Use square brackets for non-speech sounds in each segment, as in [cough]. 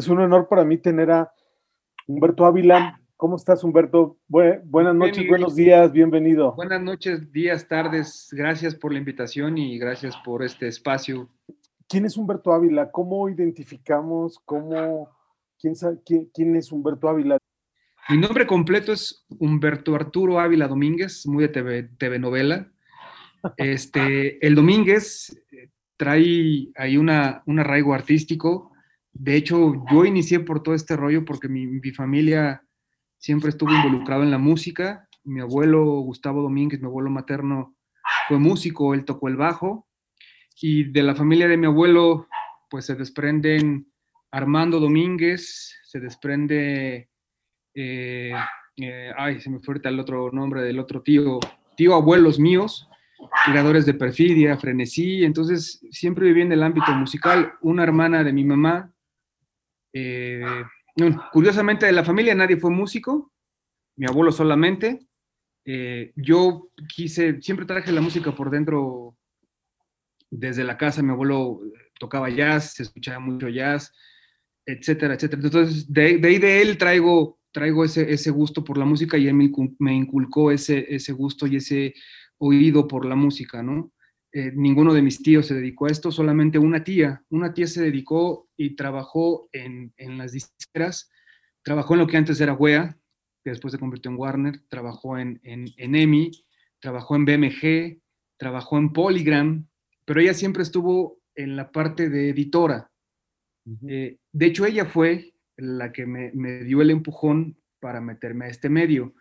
Es un honor para mí tener a Humberto Ávila. ¿Cómo estás, Humberto? buenas noches, buenos días, bienvenido. Buenas noches, días, tardes. Gracias por la invitación y gracias por este espacio. ¿Quién es Humberto Ávila? ¿Cómo identificamos? ¿Cómo, quién, quién, es Humberto Ávila? Mi nombre completo es Humberto Arturo Ávila Domínguez, muy de TV, TV novela. Este, el Domínguez trae ahí una, un arraigo artístico. De hecho, yo inicié por todo este rollo porque mi, mi familia siempre estuvo involucrado en la música. Mi abuelo Gustavo Domínguez, mi abuelo materno, fue músico, él tocó el bajo. Y de la familia de mi abuelo, pues se desprenden Armando Domínguez, se desprende, eh, eh, ay, se me fue el otro nombre del otro tío, tío abuelos míos, creadores de perfidia, frenesí, entonces siempre viví en el ámbito musical. Una hermana de mi mamá, eh, curiosamente de la familia nadie fue músico, mi abuelo solamente. Eh, yo quise, siempre traje la música por dentro desde la casa, mi abuelo tocaba jazz, se escuchaba mucho jazz, etcétera, etcétera. Entonces, de, ahí de él traigo, traigo ese, ese gusto por la música y él me, me inculcó ese, ese gusto y ese oído por la música, ¿no? Eh, ninguno de mis tíos se dedicó a esto, solamente una tía. Una tía se dedicó y trabajó en, en las disqueras, trabajó en lo que antes era WEA, que después se convirtió en Warner, trabajó en, en, en EMI, trabajó en BMG, trabajó en Polygram, pero ella siempre estuvo en la parte de editora. Eh, de hecho, ella fue la que me, me, dio el empujón para meterme a este medio.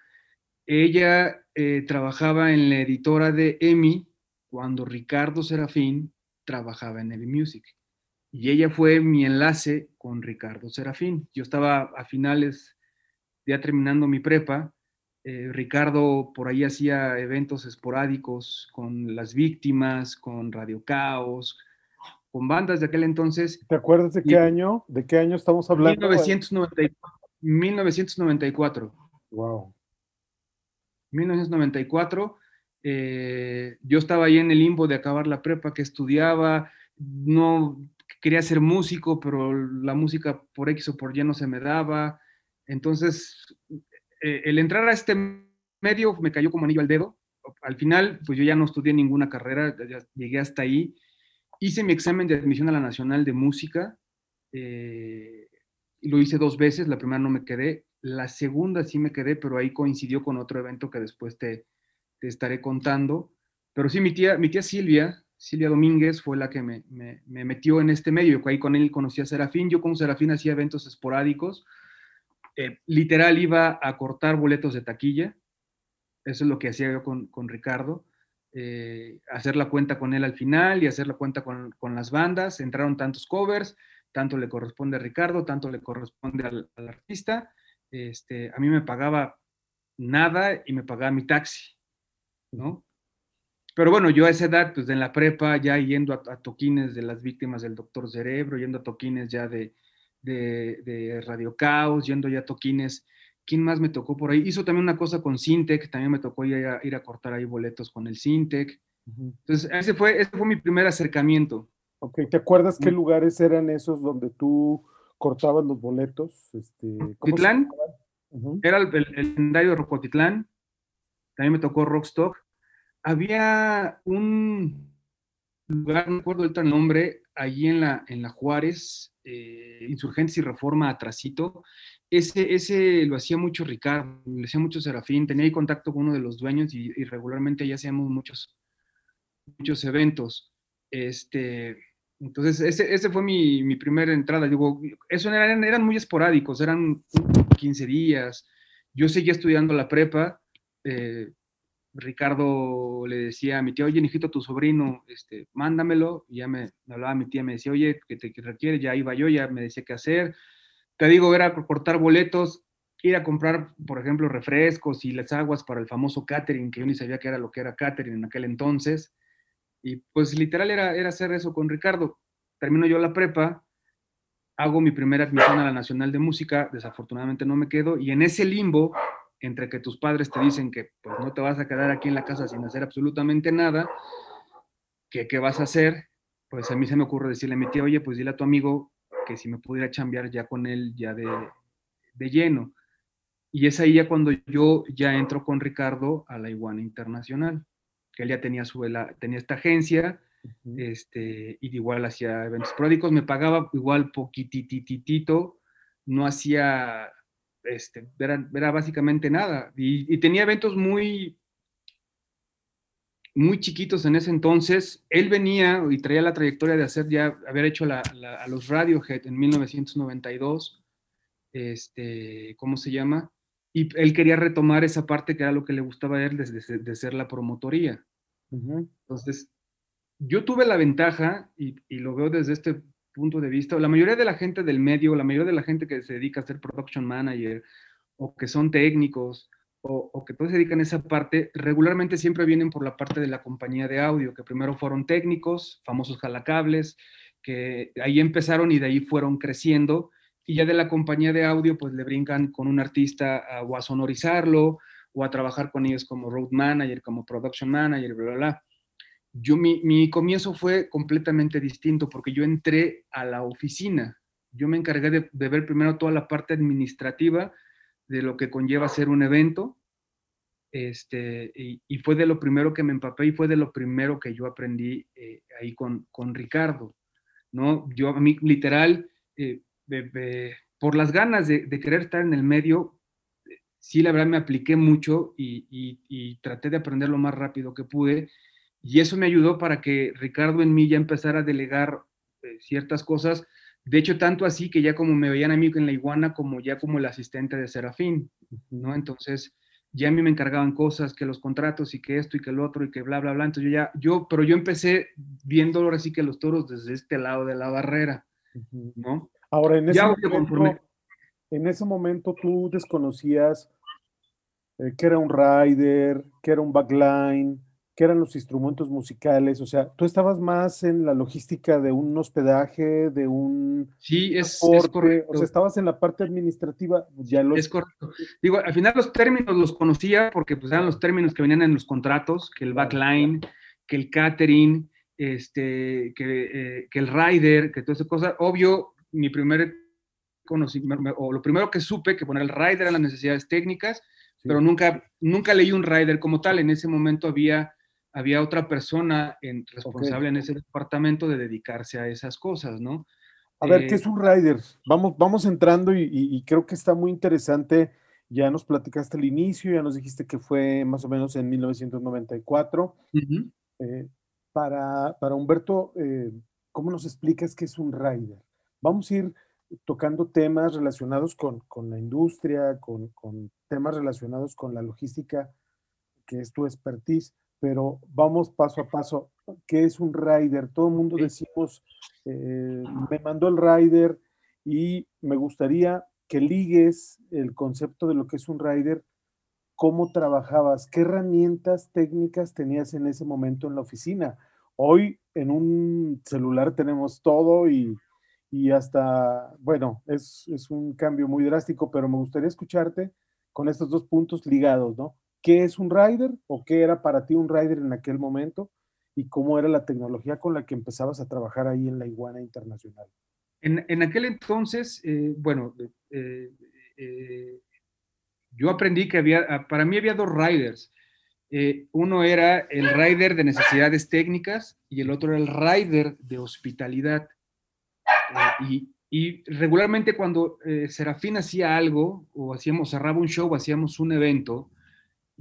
Ella eh, trabajaba en la editora de EMI cuando Ricardo Serafín trabajaba en EMI Music. Y ella fue mi enlace con Ricardo Serafín. Yo estaba a finales, ya terminando mi prepa. Eh, Ricardo por ahí hacía eventos esporádicos con las víctimas, con Radio Caos, con bandas de aquel entonces. ¿Te acuerdas de qué año? ¿De qué año estamos hablando? 1994. Wow. 1994, eh, yo estaba ahí en el limbo de acabar la prepa, que estudiaba, no quería ser músico, pero la música por X o por Y no se me daba. Entonces, eh, el entrar a este medio me cayó como anillo al dedo. Al final, pues yo ya no estudié ninguna carrera, llegué hasta ahí. Hice mi examen de admisión a la Nacional de Música. Eh, lo hice dos veces, la primera no me quedé, la segunda sí me quedé, pero ahí coincidió con otro evento que después te, te estaré contando. Pero sí, mi tía, mi tía Silvia, Silvia Domínguez, fue la que me, me, metió en este medio. Ahí con él conocí a Serafín. Yo con Serafín hacía eventos esporádicos. Eh, literal iba a cortar boletos de taquilla. Eso es lo que hacía yo con, con Ricardo. Eh, hacer la cuenta con él al final y hacer la cuenta con, con, las bandas. Entraron tantos covers, tanto le corresponde a Ricardo, tanto le corresponde al, al artista este, a mí me pagaba nada y me pagaba mi taxi, ¿no? Pero bueno, yo a esa edad, pues en la prepa, ya yendo a, toquines de las víctimas del doctor Cerebro, yendo a toquines ya de, de, Radio Caos, yendo ya a toquines. ¿Quién más me tocó por ahí? Hizo también una cosa con Sintec, también me tocó ir a, ir a cortar ahí boletos con el Sintec. Entonces, ese fue, ese fue mi primer acercamiento. Ok, ¿te acuerdas qué mm. lugares eran esos donde tú cortaban los boletos. Este, Rocotitlán, era el, legendario Rocotitlán, también me tocó Rockstock. Había un lugar, no recuerdo el nombre, allí en la, en la Juárez, eh, Insurgentes y Reforma Atrasito. Ese, ese lo hacía mucho Ricardo, lo hacía mucho Serafín, tenía ahí contacto con uno de los dueños y, y regularmente ya hacíamos muchos, muchos eventos. Este, entonces, ese, ese fue mi, mi, primera entrada. Digo, eso eran, eran muy esporádicos, eran 15 días. Yo seguía estudiando la prepa. Eh, Ricardo le decía a mi tía, oye, hijito, tu sobrino, este, mándamelo. Y ya me, hablaba mi tía, me decía, oye, ¿qué te requiere? Ya iba yo, ya me decía qué hacer. Te digo, era cortar boletos, ir a comprar, por ejemplo, refrescos y las aguas para el famoso catering, que yo ni sabía qué era lo que era catering en aquel entonces. Y pues literal era, era hacer eso con Ricardo. Termino yo la prepa, hago mi primera admisión a la Nacional de Música, desafortunadamente no me quedo, y en ese limbo, entre que tus padres te dicen que pues, no te vas a quedar aquí en la casa sin hacer absolutamente nada, que qué vas a hacer, pues a mí se me ocurre decirle a mi tía, oye, pues dile a tu amigo que si me pudiera chambear ya con él ya de, de lleno. Y es ahí ya cuando yo ya entro con Ricardo a la Iguana Internacional, que él ya tenía, su, tenía esta agencia, este, y igual hacía eventos pródicos, me pagaba igual poquitititito, no hacía, este, era, era básicamente nada, y, tenía eventos muy, muy chiquitos en ese entonces. Él venía y traía la trayectoria de hacer ya, haber hecho la, a los Radiohead en 1992, este, ¿cómo se llama? Y él quería retomar esa parte que era lo que le gustaba a él de, de ser la promotoría. Entonces, yo tuve la ventaja, y, lo veo desde este punto de vista, la mayoría de la gente del medio, la mayoría de la gente que se dedica a ser production manager, o que son técnicos, o, que todos se dedican a esa parte, regularmente siempre vienen por la parte de la compañía de audio, que primero fueron técnicos, famosos jalacables, que ahí empezaron y de ahí fueron creciendo, y ya de la compañía de audio, pues le brincan con un artista o a sonorizarlo, o a trabajar con ellos como road manager, como production manager, bla, bla, bla yo mi, comienzo fue completamente distinto porque yo entré a la oficina. Yo me encargué de, ver primero toda la parte administrativa de lo que conlleva hacer un evento. Este, y, fue de lo primero que me empapé y fue de lo primero que yo aprendí eh, ahí con, con, Ricardo. ¿no? Yo a mí literal, eh, por las ganas de, querer estar en el medio, sí, la verdad me apliqué mucho y, y, traté de aprender lo más rápido que pude y eso me ayudó para que Ricardo en mí ya empezara a delegar eh, ciertas cosas. De hecho, tanto así que ya como me veían a mí en la iguana, como ya como el asistente de Serafín, ¿no? Entonces, ya a mí me encargaban cosas, que los contratos y que esto y que el otro y que bla, bla, bla. Entonces yo ya, yo, pero yo empecé viendo ahora sí que los toros desde este lado de la barrera, ¿no? Ahora, en ese, momento, en ese momento tú desconocías eh, que era un rider, que era un backline, qué eran los instrumentos musicales, o sea, tú estabas más en la logística de un hospedaje, de un... Sí, es, correcto. O sea, estabas en la parte administrativa, ya lo... Es correcto. Digo, al final los términos los conocía porque pues eran los términos que venían en los contratos, que el backline, que el catering, este, que, eh, que el rider, que todas esas cosas. Obvio, mi primer conocimiento, o lo primero que supe, que poner el rider eran las necesidades técnicas, pero nunca, nunca leí un rider como tal. En ese momento había había otra persona en, responsable en ese departamento de dedicarse a esas cosas, ¿no? A ver, ¿qué es un rider? Vamos, vamos entrando y, creo que está muy interesante. Ya nos platicaste el inicio, ya nos dijiste que fue más o menos en 1994. Eh, para, para, Humberto, eh, ¿cómo nos explicas qué es un rider? Vamos a ir tocando temas relacionados con, con la industria, con, con, temas relacionados con la logística, que es tu expertise, pero vamos paso a paso. ¿Qué es un rider? Todo el mundo decimos, eh, me mandó el rider y me gustaría que ligues el concepto de lo que es un rider, cómo trabajabas, qué herramientas técnicas tenías en ese momento en la oficina. Hoy en un celular tenemos todo y, hasta, bueno, es, es un cambio muy drástico, pero me gustaría escucharte con estos dos puntos ligados, ¿no? Qué es un rider o qué era para ti un rider en aquel momento y cómo era la tecnología con la que empezabas a trabajar ahí en la Iguana Internacional. En, aquel entonces, eh, bueno, eh, eh, yo aprendí que había, ah, para mí había dos riders. uno era el rider de necesidades técnicas y el otro era el rider de hospitalidad. Y, regularmente cuando Serafín hacía algo o hacíamos, cerraba un show o hacíamos un evento,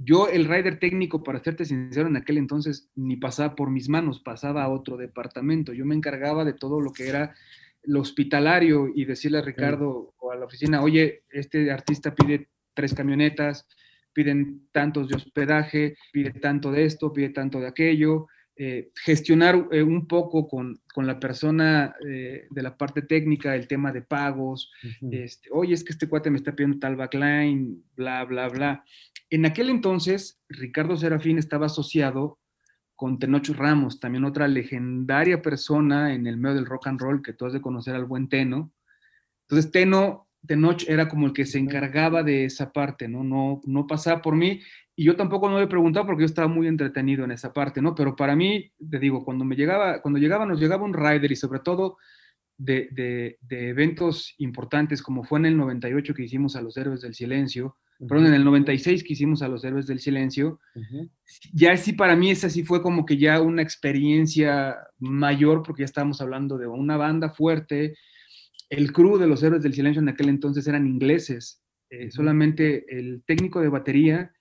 yo, el rider técnico, para serte sincero, en aquel entonces ni pasaba por mis manos, pasaba a otro departamento. Yo me encargaba de todo lo que era lo hospitalario y decirle a Ricardo o a la oficina, oye, este artista pide tres camionetas, piden tantos de hospedaje, pide tanto de esto, pide tanto de aquello, eh, gestionar eh, un poco con, la persona eh, de la parte técnica el tema de pagos, este, oye, es que este cuate me está pidiendo tal backline, bla, bla, bla. En aquel entonces, Ricardo Serafín estaba asociado con Tenoch Ramos, también otra legendaria persona en el medio del rock and roll que tú has de conocer al buen Teno. Entonces, Teno, Tenoch era como el que se encargaba de esa parte, ¿no? No, no pasaba por mí y yo tampoco no le he preguntado porque yo estaba muy entretenido en esa parte, ¿no? Pero para mí, te digo, cuando me llegaba, cuando llegaba, nos llegaba un rider y sobre todo de, eventos importantes, como fue en el 98 que hicimos a los Héroes del Silencio, perdón, en el 96 que hicimos a los Héroes del Silencio, ya sí para mí esa sí fue como que ya una experiencia mayor, porque ya estábamos hablando de una banda fuerte. El crew de los Héroes del Silencio en aquel entonces eran ingleses, eh, solamente el técnico de batería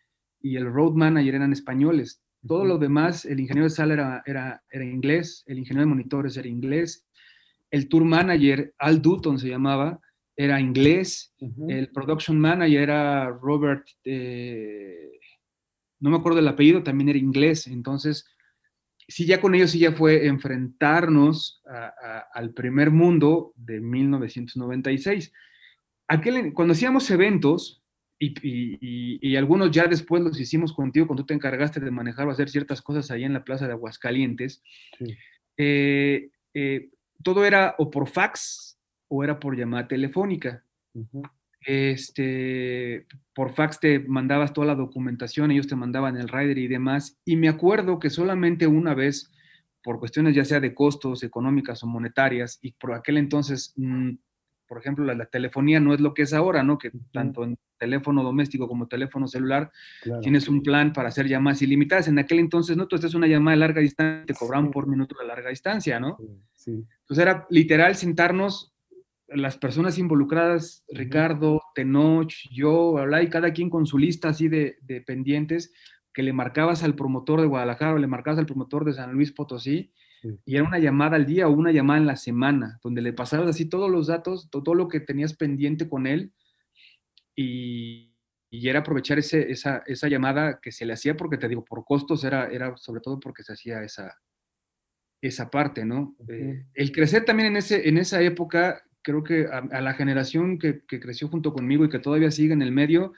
y el road manager eran españoles. Todo lo demás, el ingeniero de sala era, era, inglés, el ingeniero de monitores era inglés, el tour manager, Al Dutton se llamaba, era inglés, el production manager era Robert, eh, no me acuerdo del apellido, también era inglés, entonces, sí, ya con ellos sí ya fue enfrentarnos al primer mundo de 1996. Aquel, cuando hacíamos eventos, y, algunos ya después los hicimos contigo cuando tú te encargaste de manejar o hacer ciertas cosas ahí en la plaza de Aguascalientes. Eh, eh, todo era o por fax o era por llamada telefónica. Este, por fax te mandabas toda la documentación, ellos te mandaban el rider y demás. Y me acuerdo que solamente una vez, por cuestiones ya sea de costos económicas o monetarias, y por aquel entonces mm, por ejemplo, la, telefonía no es lo que es ahora, ¿no? Que tanto en teléfono doméstico como teléfono celular tienes un plan para hacer llamadas ilimitadas. En aquel entonces, ¿no? Tú haces una llamada de larga distancia, te cobraban por minuto de larga distancia, ¿no? Sí, Entonces era literal sentarnos las personas involucradas, Ricardo, Tenoch, yo, y cada quien con su lista así de, de pendientes que le marcabas al promotor de Guadalajara o le marcabas al promotor de San Luis Potosí y era una llamada al día o una llamada en la semana, donde le pasabas así todos los datos, todo lo que tenías pendiente con él y, y era aprovechar ese, esa, esa, llamada que se le hacía, porque te digo, por costos era, era sobre todo porque se hacía esa, esa parte, ¿no? Eh, el crecer también en, ese, en esa época, creo que a, la generación que, que, creció junto conmigo y que todavía sigue en el medio,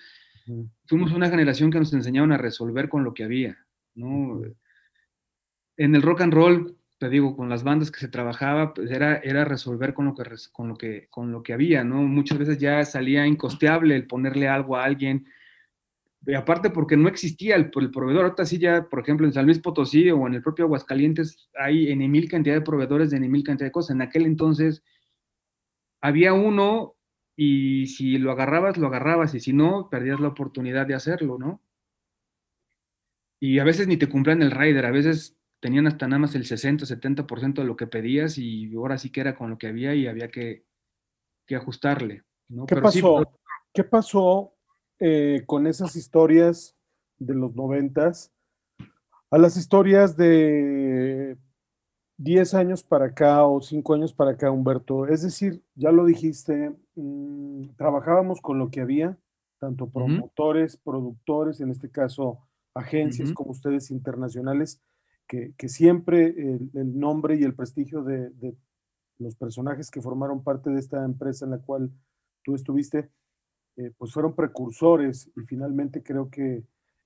fuimos una generación que nos enseñaron a resolver con lo que había, ¿no? En el rock and roll te digo, con las bandas que se trabajaba, pues era, era resolver con lo, que, con, lo que, con lo que había, ¿no? Muchas veces ya salía incosteable el ponerle algo a alguien, y aparte porque no existía el, el, proveedor, ahorita sí ya, por ejemplo, en San Luis Potosí o en el propio Aguascalientes hay en mil cantidad de proveedores de en mil cantidad de cosas. En aquel entonces había uno y si lo agarrabas, lo agarrabas y si no, perdías la oportunidad de hacerlo, ¿no? Y a veces ni te cumplían el rider, a veces tenían hasta nada más el 60, 70% de lo que pedías y ahora sí que era con lo que había y había que, ajustarle. ¿Qué, pasó? ¿Qué pasó eh, con esas historias de los noventas a las historias de 10 años para acá o 5 años para acá, Humberto? Es decir, ya lo dijiste, mm, trabajábamos con lo que había, tanto promotores, productores, en este caso agencias como ustedes internacionales, que, siempre el, nombre y el prestigio de, los personajes que formaron parte de esta empresa en la cual tú estuviste, eh, pues fueron precursores y finalmente creo que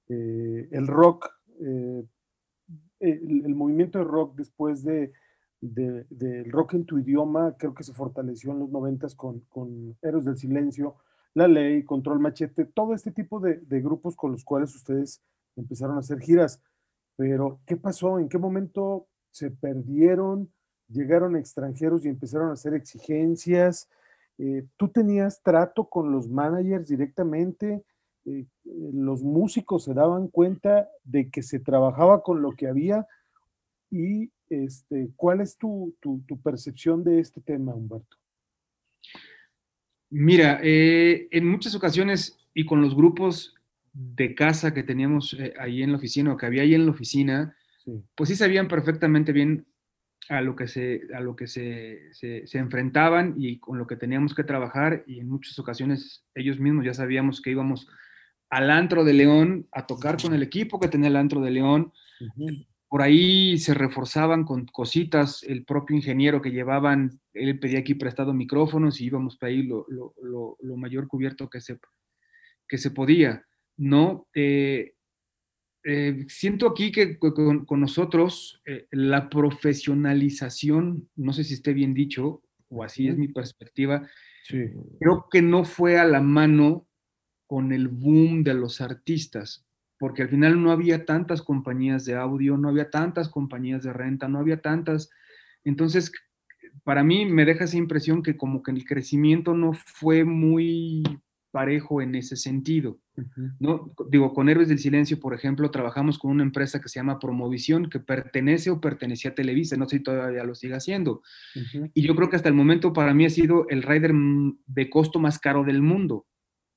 eh, el rock, eh, el, movimiento de rock después de, del rock en tu idioma, creo que se fortaleció en los noventas con, con Héroes del Silencio, La Ley, Control Machete, todo este tipo de, de grupos con los cuales ustedes empezaron a hacer giras. Pero, ¿qué pasó? ¿En qué momento se perdieron? Llegaron extranjeros y empezaron a hacer exigencias. Eh, ¿Tú tenías trato con los managers directamente? Eh, ¿Los músicos se daban cuenta de que se trabajaba con lo que había? ¿Y este, cuál es tu, percepción de este tema, Humberto? Mira, eh, en muchas ocasiones y con los grupos de casa que teníamos eh, ahí en la oficina o que había ahí en la oficina, pues sí sabían perfectamente bien a lo que, se, a lo que se, se, enfrentaban y con lo que teníamos que trabajar y en muchas ocasiones ellos mismos ya sabíamos que íbamos al antro de León a tocar con el equipo que tenía el antro de León. Por ahí se reforzaban con cositas, el propio ingeniero que llevaban, él pedía aquí prestado micrófonos y íbamos para ahí lo, lo, lo, mayor cubierto que se, que se podía. ¿no? Eh, eh, siento aquí que con, nosotros eh, la profesionalización, no sé si esté bien dicho, o así es mi perspectiva, creo que no fue a la mano con el boom de los artistas, porque al final no había tantas compañías de audio, no había tantas compañías de renta, no había tantas. Entonces, para mí me deja esa impresión que como que el crecimiento no fue muy parejo en ese sentido. ¿no? Digo, con Héroes del Silencio, por ejemplo, trabajamos con una empresa que se llama Promovisión, que pertenece o pertenecía a Televisa, no sé si todavía lo sigue haciendo. Y yo creo que hasta el momento para mí ha sido el rider de costo más caro del mundo,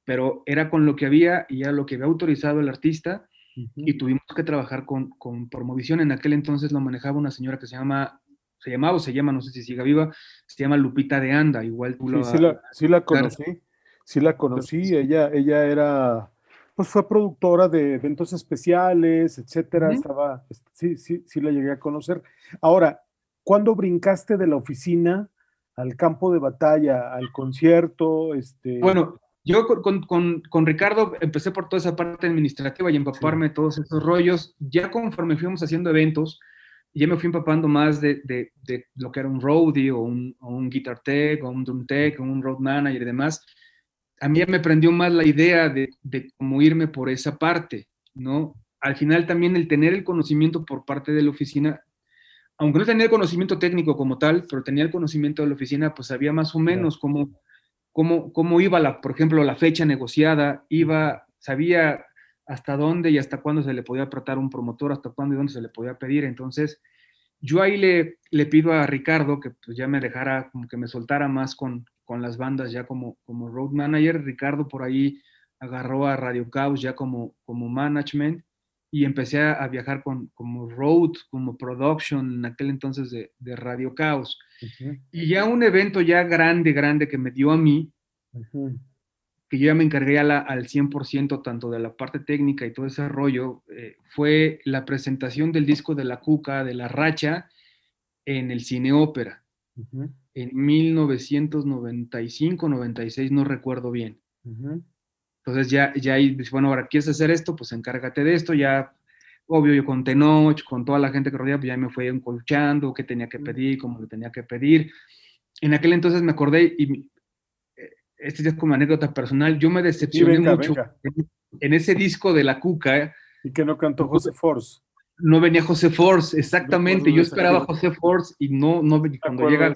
pero era con lo que había y era lo que había autorizado el artista y tuvimos que trabajar con, con Promovisión. En aquel entonces lo manejaba una señora que se llama se llamaba o se llama, no sé si siga viva, se llama Lupita de Anda, igual tú sí, Sí la, sí la conocí sí la conocí, ella, ella era, pues fue productora de eventos especiales, etcétera, estaba, sí, sí, sí la llegué a conocer. Ahora, ¿cuándo brincaste de la oficina al campo de batalla, al concierto? Este... Bueno, yo con, con, con, Ricardo empecé por toda esa parte administrativa y empaparme todos esos rollos. Ya conforme fuimos haciendo eventos, ya me fui empapando más de, de, de lo que era un roadie o un, o un guitar tech o un drum tech o un road manager y demás a mí me prendió más la idea de, cómo irme por esa parte, ¿no? Al final también el tener el conocimiento por parte de la oficina, aunque no tenía el conocimiento técnico como tal, pero tenía el conocimiento de la oficina, pues sabía más o menos cómo, cómo, cómo iba, la, por ejemplo, la fecha negociada, iba, sabía hasta dónde y hasta cuándo se le podía tratar un promotor, hasta cuándo y dónde se le podía pedir. Entonces, yo ahí le, le pido a Ricardo que pues ya me dejara, como que me soltara más con, con las bandas ya como, como road manager. Ricardo por ahí agarró a Radio Caos ya como, como management y empecé a, viajar con, como road, como production en aquel entonces de, de Radio Caos. Y ya un evento ya grande, grande que me dio a mí, que yo ya me encargué la, al 100% tanto de la parte técnica y todo ese rollo, eh, fue la presentación del disco de La Cuca, de La Racha, en el Cine Ópera en 1995, 96, no recuerdo bien. Entonces ya, ya ahí, bueno, ahora quieres hacer esto, pues encárgate de esto, ya, obvio, yo con Tenoch, con toda la gente que rodea, pues ya me fui encolchando, qué tenía que pedir, cómo lo tenía que pedir. En aquel entonces me acordé, y eh, este es como anécdota personal, yo me decepcioné mucho En, ese disco de La Cuca. Y que no cantó José Force no venía José Force, exactamente. Yo esperaba a José Force y no, no cuando llega,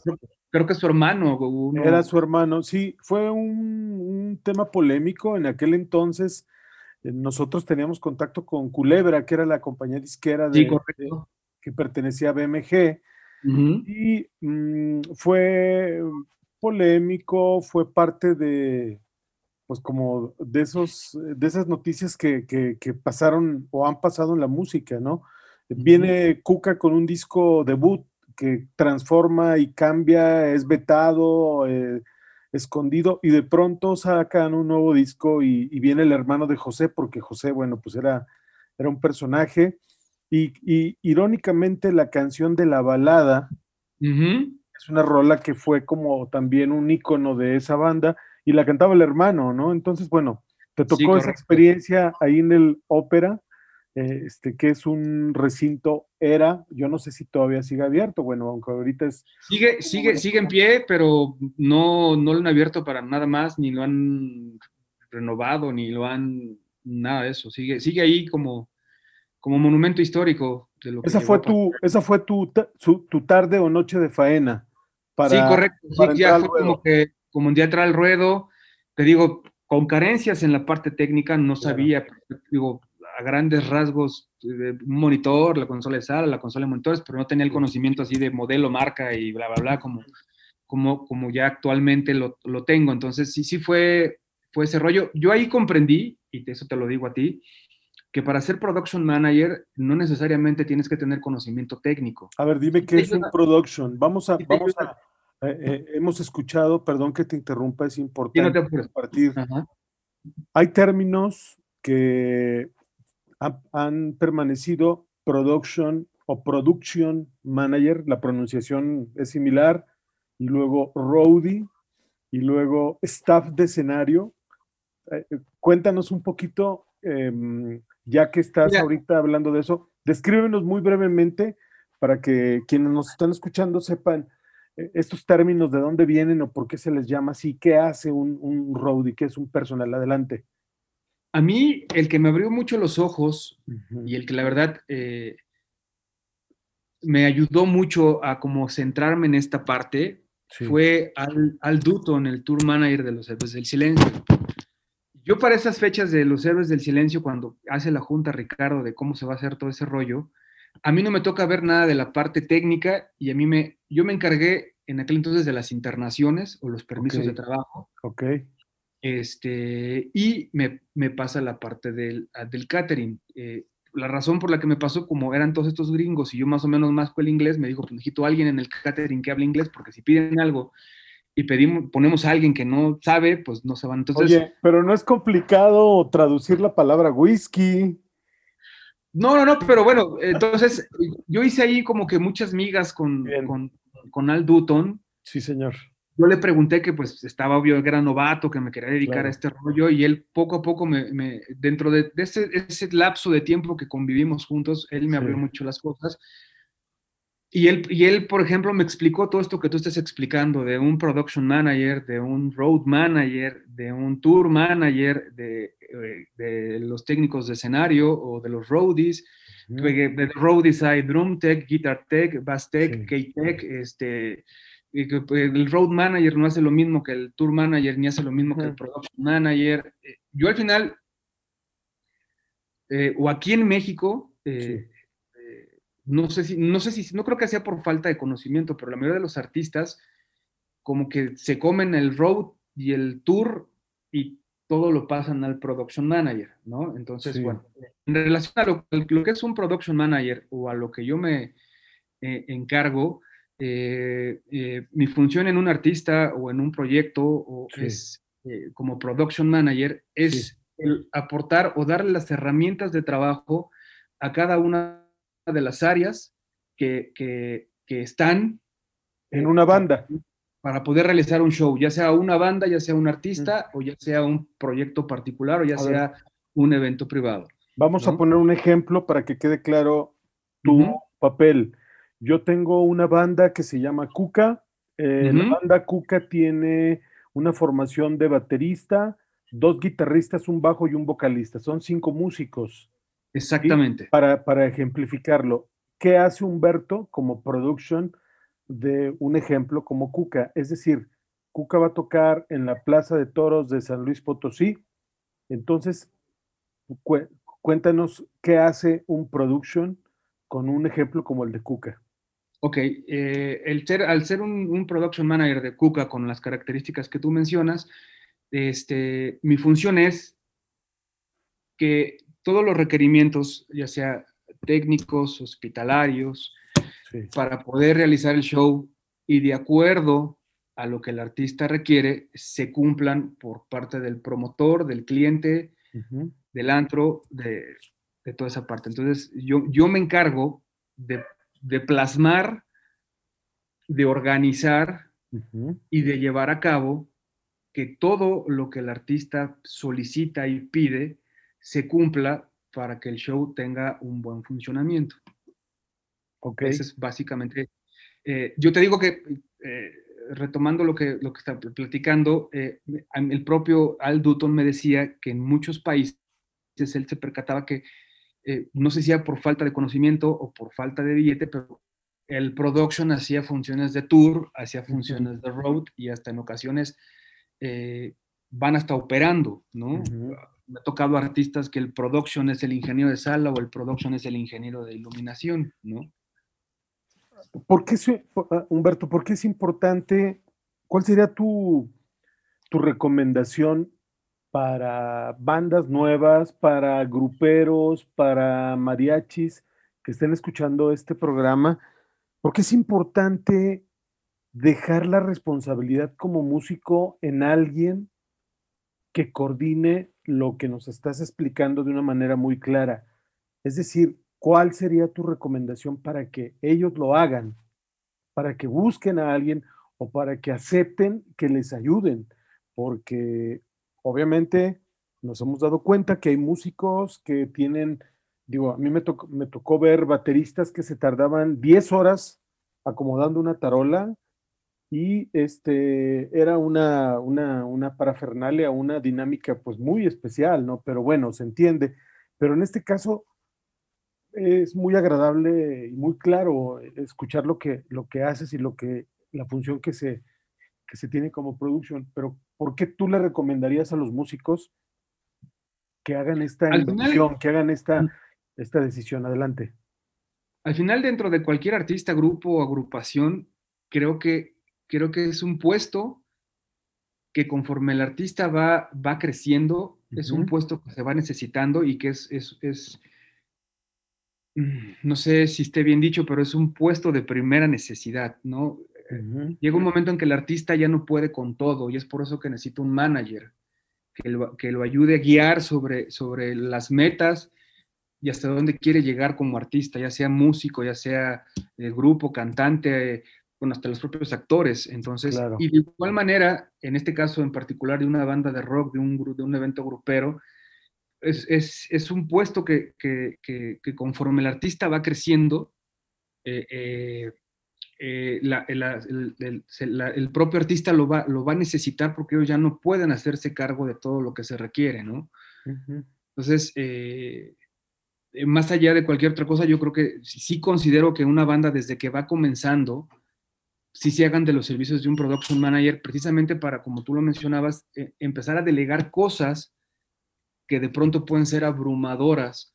creo que su hermano. Era su hermano, sí. Fue un, tema polémico en aquel entonces. Eh, nosotros teníamos contacto con Culebra, que era la compañía disquera de, que pertenecía a BMG. Y mm, fue polémico, fue parte de, pues como de esos, de esas noticias que, que, pasaron o han pasado en la música, ¿no? Viene Cuca con un disco debut que transforma y cambia, es vetado, eh, escondido, y de pronto sacan un nuevo disco y, viene el hermano de José, porque José, bueno, pues era, era un personaje, y, irónicamente la canción de la balada es una rola que fue como también un ícono de esa banda, y la cantaba el hermano, ¿no? Entonces, bueno, te tocó esa experiencia ahí en el ópera, este, que es un recinto era, yo no sé si todavía sigue abierto, bueno, aunque ahorita es... Sigue, sigue, sigue en pie, pero no, no lo han abierto para nada más, ni lo han renovado, ni lo han, nada de eso, sigue, sigue ahí como, como monumento histórico. De lo que esa, fue tu, esa fue tu, tu, tarde o noche de faena. Para, sí, correcto, ya fue como que como un día al ruedo, te digo, con carencias en la parte técnica, no sabía, digo, a grandes rasgos, un monitor, la consola de sala, la consola de monitores, pero no tenía el conocimiento así de modelo, marca y bla, bla, bla, como, como, como ya actualmente lo, lo tengo. Entonces, sí, sí fue, fue ese rollo. Yo ahí comprendí, y eso te lo digo a ti, que para ser production manager no necesariamente tienes que tener conocimiento técnico. A ver, dime qué es un production. Vamos a, vamos a, eh, eh, hemos escuchado, perdón que te interrumpa, es importante compartir. Hay términos que han permanecido production o production manager, la pronunciación es similar, y luego roadie, y luego staff de escenario. Eh, cuéntanos un poquito, em, ya que estás ahorita hablando de eso, descríbenos muy brevemente para que quienes nos están escuchando sepan eh, estos términos, de dónde vienen o por qué se les llama así, qué hace un, un roadie, qué es un personal. Adelante. A mí, el que me abrió mucho los ojos y el que la verdad, eh, me ayudó mucho a como centrarme en esta parte fue Al, Al Dutton, el tour manager de los Héroes del Silencio. Yo para esas fechas de los Héroes del Silencio, cuando hace la junta Ricardo de cómo se va a hacer todo ese rollo, a mí no me toca ver nada de la parte técnica y a mí me, yo me encargué en aquel entonces de las internaciones o los permisos de trabajo. Ok. Este, y me, me pasa la parte del, del catering. Eh, la razón por la que me pasó, como eran todos estos gringos y yo más o menos más con el inglés, me dijo, pues necesito a alguien en el catering que hable inglés, porque si piden algo y pedimos, ponemos a alguien que no sabe, pues no se van. Entonces, Oye, pero no es complicado traducir la palabra whisky. No, no, no, pero bueno, entonces yo hice ahí como que muchas migas con, con, con, Al Dutton. Sí, señor. Yo le pregunté que pues estaba obvio que era novato, que me quería dedicar a este rollo y él poco a poco me, dentro de, ese, ese, lapso de tiempo que convivimos juntos, él me abrió mucho las cosas. Y él, y él, por ejemplo, me explicó todo esto que tú estás explicando de un production manager, de un road manager, de un tour manager, de, eh, de los técnicos de escenario o de los roadies. De roadies hay drum tech, guitar tech, bass tech, K-tech, este, pues, el road manager no hace lo mismo que el tour manager, ni hace lo mismo que el production manager. Eh, yo al final, eh, o aquí en México, no sé si, no sé si, no creo que sea por falta de conocimiento, pero la mayoría de los artistas como que se comen el road y el tour y todo lo pasan al production manager, ¿no? Entonces, bueno, en relación a lo, que es un production manager o a lo que yo me eh, encargo, eh, eh, mi función en un artista o en un proyecto o es como production manager es el aportar o darle las herramientas de trabajo a cada una de las áreas que, que, están en una banda. Para poder realizar un show, ya sea una banda, ya sea un artista, o ya sea un proyecto particular, o ya sea un evento privado. Vamos a poner un ejemplo para que quede claro tu papel. Yo tengo una banda que se llama Cuca. Eh, la banda Cuca tiene una formación de baterista, dos guitarristas, un bajo y un vocalista. Son cinco músicos. Exactamente. Para, para, ejemplificarlo, ¿qué hace Humberto como production de un ejemplo como Cuca? Es decir, Cuca va a tocar en la Plaza de Toros de San Luis Potosí. Entonces, cuéntanos qué hace un production con un ejemplo como el de Cuca. Ok, eh, el ser, al ser un, un, production manager de Cuca con las características que tú mencionas, este, mi función es que todos los requerimientos, ya sea técnicos, hospitalarios, para poder realizar el show y de acuerdo a lo que el artista requiere, se cumplan por parte del promotor, del cliente, del antro, de, toda esa parte. Entonces, yo, yo me encargo de, plasmar, de organizar y de llevar a cabo que todo lo que el artista solicita y pide se cumpla para que el show tenga un buen funcionamiento. Ok. Eso es básicamente. Eh, yo te digo que, eh, retomando lo que, lo que está platicando, eh, el propio Al Dutton me decía que en muchos países él se percataba que, no sé si era por falta de conocimiento o por falta de billete, pero el production hacía funciones de tour, hacía funciones de road y hasta en ocasiones van hasta operando, ¿no? me ha tocado artistas que el production es el ingeniero de sala o el production es el ingeniero de iluminación, ¿no? ¿Por qué, ah, Humberto, por qué es importante? ¿Cuál sería tu, tu recomendación para bandas nuevas, para gruperos, para mariachis que estén escuchando este programa? ¿Por qué es importante dejar la responsabilidad como músico en alguien que coordine lo que nos estás explicando de una manera muy clara. Es decir, ¿cuál sería tu recomendación para que ellos lo hagan? Para que busquen a alguien o para que acepten que les ayuden. Porque obviamente nos hemos dado cuenta que hay músicos que tienen, digo, a mí me, tocó, ver bateristas que se tardaban 10 horas acomodando una tarola y este, era una, una, una parafernalia, una dinámica pues muy especial, ¿no? Pero bueno, se entiende. Pero en este caso, es muy agradable y muy claro escuchar lo que, lo que haces y lo que, la función que se, que se tiene como producción, pero ¿por qué tú le recomendarías a los músicos que hagan esta inversión, que hagan esta, mm. esta decisión? Adelante. Al final, dentro de cualquier artista, grupo o agrupación, creo que, creo que es un puesto que conforme el artista va, va creciendo, es un puesto que se va necesitando y que es, es, mm, no sé si esté bien dicho, pero es un puesto de primera necesidad, ¿no? Llega un momento en que el artista ya no puede con todo y es por eso que necesita un manager que lo, que lo ayude a guiar sobre, sobre las metas y hasta dónde quiere llegar como artista, ya sea músico, ya sea eh, grupo, cantante, bueno, hasta los propios actores. Entonces, y de igual manera, en este caso en particular de una banda de rock, de un, de un evento grupero, es, es, es un puesto que, que, que, conforme el artista va creciendo, eh, eh, eh la, el, el, el, propio artista lo va, lo va a necesitar porque ellos ya no pueden hacerse cargo de todo lo que se requiere, ¿no? Entonces, eh, más allá de cualquier otra cosa, yo creo que sí considero que una banda desde que va comenzando, si se hagan de los servicios de un production manager, precisamente para, como tú lo mencionabas, eh, empezar a delegar cosas que de pronto pueden ser abrumadoras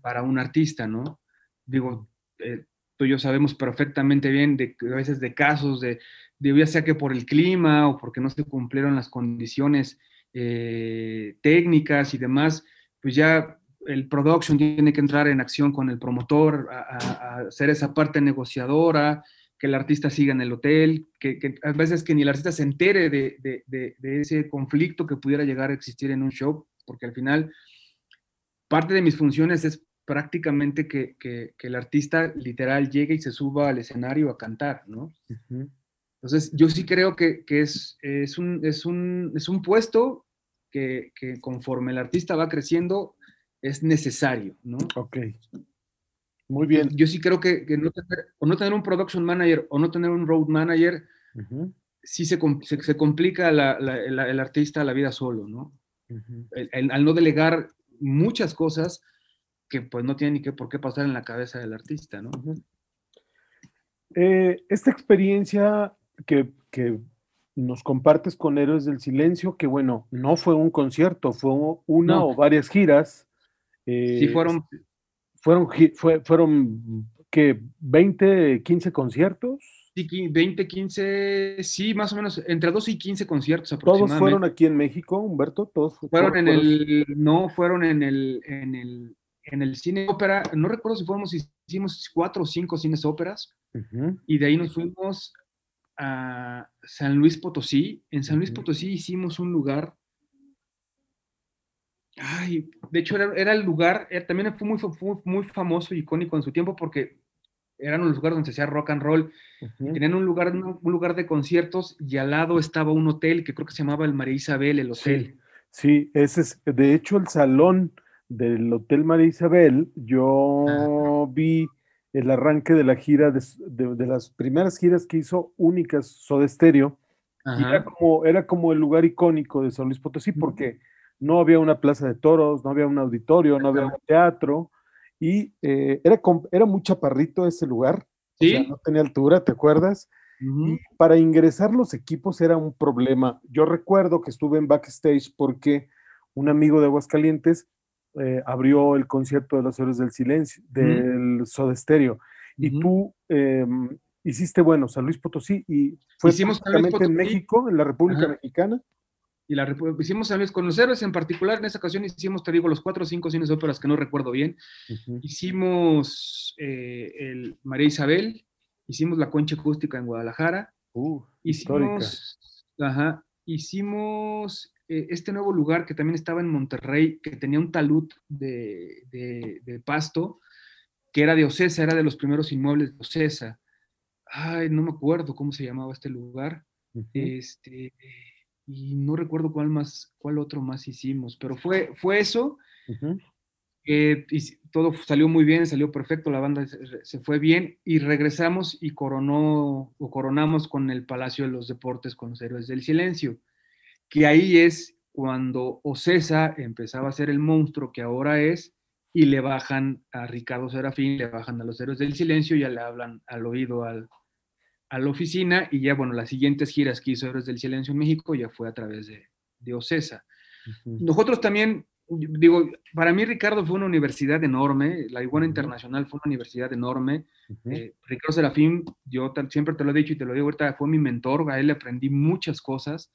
para un artista, ¿no? Digo, eh, tú y yo sabemos perfectamente bien de a veces de casos de, de, ya sea que por el clima o porque no se cumplieron las condiciones eh, técnicas y demás, pues ya el production tiene que entrar en acción con el promotor, a, hacer esa parte negociadora, que el artista siga en el hotel, que, a veces que ni el artista se entere de, ese conflicto que pudiera llegar a existir en un show, porque al final parte de mis funciones es prácticamente que, el artista literal llegue y se suba al escenario a cantar, ¿no? Entonces, yo sí creo que, es, es, un, es, un, es un puesto que, conforme el artista va creciendo es necesario, ¿no? Ok. Muy bien. Yo sí creo que, no, tener, o no tener un production manager o no tener un road manager, sí se, se, complica el artista la vida solo, ¿no? al no delegar muchas cosas que pues no tienen ni qué por qué pasar en la cabeza del artista, ¿no? Eh, esta experiencia que, nos compartes con Héroes del Silencio, que bueno, no fue un concierto, fue una o varias giras. sí, eh, fueron fueron, fue, fueron que 20, 15 conciertos. Sí, 20, 15, sí, más o menos, entre 12 y 15 conciertos aproximadamente. ¿Todos fueron aquí en México, Humberto? ¿Todos fueron en el, no, fueron en el, en el, en el cine ópera, no recuerdo si fuimos, hicimos cuatro o cinco cines óperas, y de ahí nos fuimos a San Luis Potosí. En San Luis Potosí hicimos un lugar Ay, de hecho era, el lugar, eh, también fue muy, muy famoso y icónico en su tiempo porque eran los lugares donde se hacía rock and roll. Tenían un lugar, un, lugar de conciertos y al lado estaba un hotel que creo que se llamaba el María Isabel, el hotel. Sí, ese es, de hecho, el salón del Hotel María Isabel, yo vi el arranque de la gira, de, las primeras giras que hizo únicas Soda Stereo. era como, era como el lugar icónico de San Luis Potosí, porque no había una plaza de toros, no había un auditorio, no había un teatro, y eh, era, era muy chaparrito ese lugar, ¿Sí? no tenía altura, ¿te acuerdas? Y para ingresar los equipos era un problema. Yo recuerdo que estuve en backstage porque un amigo de Aguascalientes eh, abrió el concierto de los héroes del silencio, del Soda Stereo, y tú em, hiciste, bueno, San Luis Potosí, y fue Hicimos en México, en la República Mexicana. Y la hicimos a con los héroes en particular, en esa ocasión hicimos, te digo, los cuatro o cinco cines óperas que no recuerdo bien. Hicimos eh, el María Isabel, hicimos la Concha Acústica en Guadalajara. Uh, hicimos, ajá, hicimos eh, este nuevo lugar que también estaba en Monterrey, que tenía un talud de, de, pasto, que era de Ocesa, era de los primeros inmuebles de Ocesa. Ay, no me acuerdo cómo se llamaba este lugar. Este y no recuerdo cuál más, cuál otro más hicimos, pero fue, fue eso. y todo salió muy bien, salió perfecto, la banda se, fue bien y regresamos y coronó o coronamos con el Palacio de los Deportes con los Héroes del Silencio, que ahí es cuando Ocesa empezaba a ser el monstruo que ahora es y le bajan a Ricardo Serafín, le bajan a los héroes del silencio, ya le hablan al oído al, a la oficina y ya, bueno, las siguientes giras que hizo Héroes del Silencio en México ya fue a través de, de OCESA. Nosotros también, digo, para mí Ricardo fue una universidad enorme, la Iguana Internacional fue una universidad enorme. Eh, Ricardo Serafín, yo siempre te lo he dicho y te lo digo ahorita, fue mi mentor, a él le aprendí muchas cosas.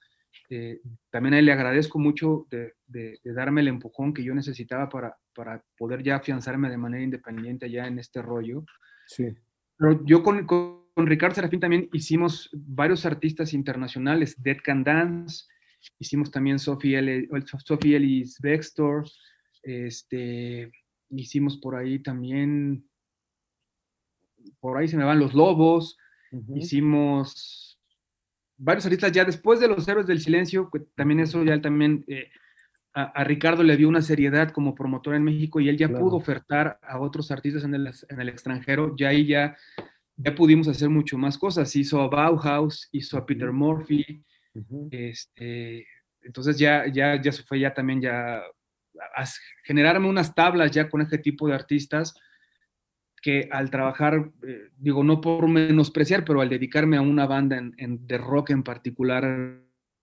Eh, también a él le agradezco mucho de, de, darme el empujón que yo necesitaba para, para poder ya afianzarme de manera independiente ya en este rollo. Sí. Pero yo con, con, Ricardo Serafín también hicimos varios artistas internacionales, Dead Can Dance, hicimos también Sophie, Ellis Bextor, este, hicimos por ahí también, por ahí se me van los lobos, hicimos varios artistas ya después de los héroes del silencio, también eso ya también eh, a, Ricardo le dio una seriedad como promotor en México y él ya pudo ofertar a otros artistas en el, en el, extranjero, ya ahí ya, ya pudimos hacer mucho más cosas, hizo a Bauhaus, hizo a Peter Murphy, este, entonces ya, ya, ya se fue ya también ya a generarme unas tablas ya con este tipo de artistas que al trabajar, eh, digo, no por menospreciar, pero al dedicarme a una banda en, de rock en particular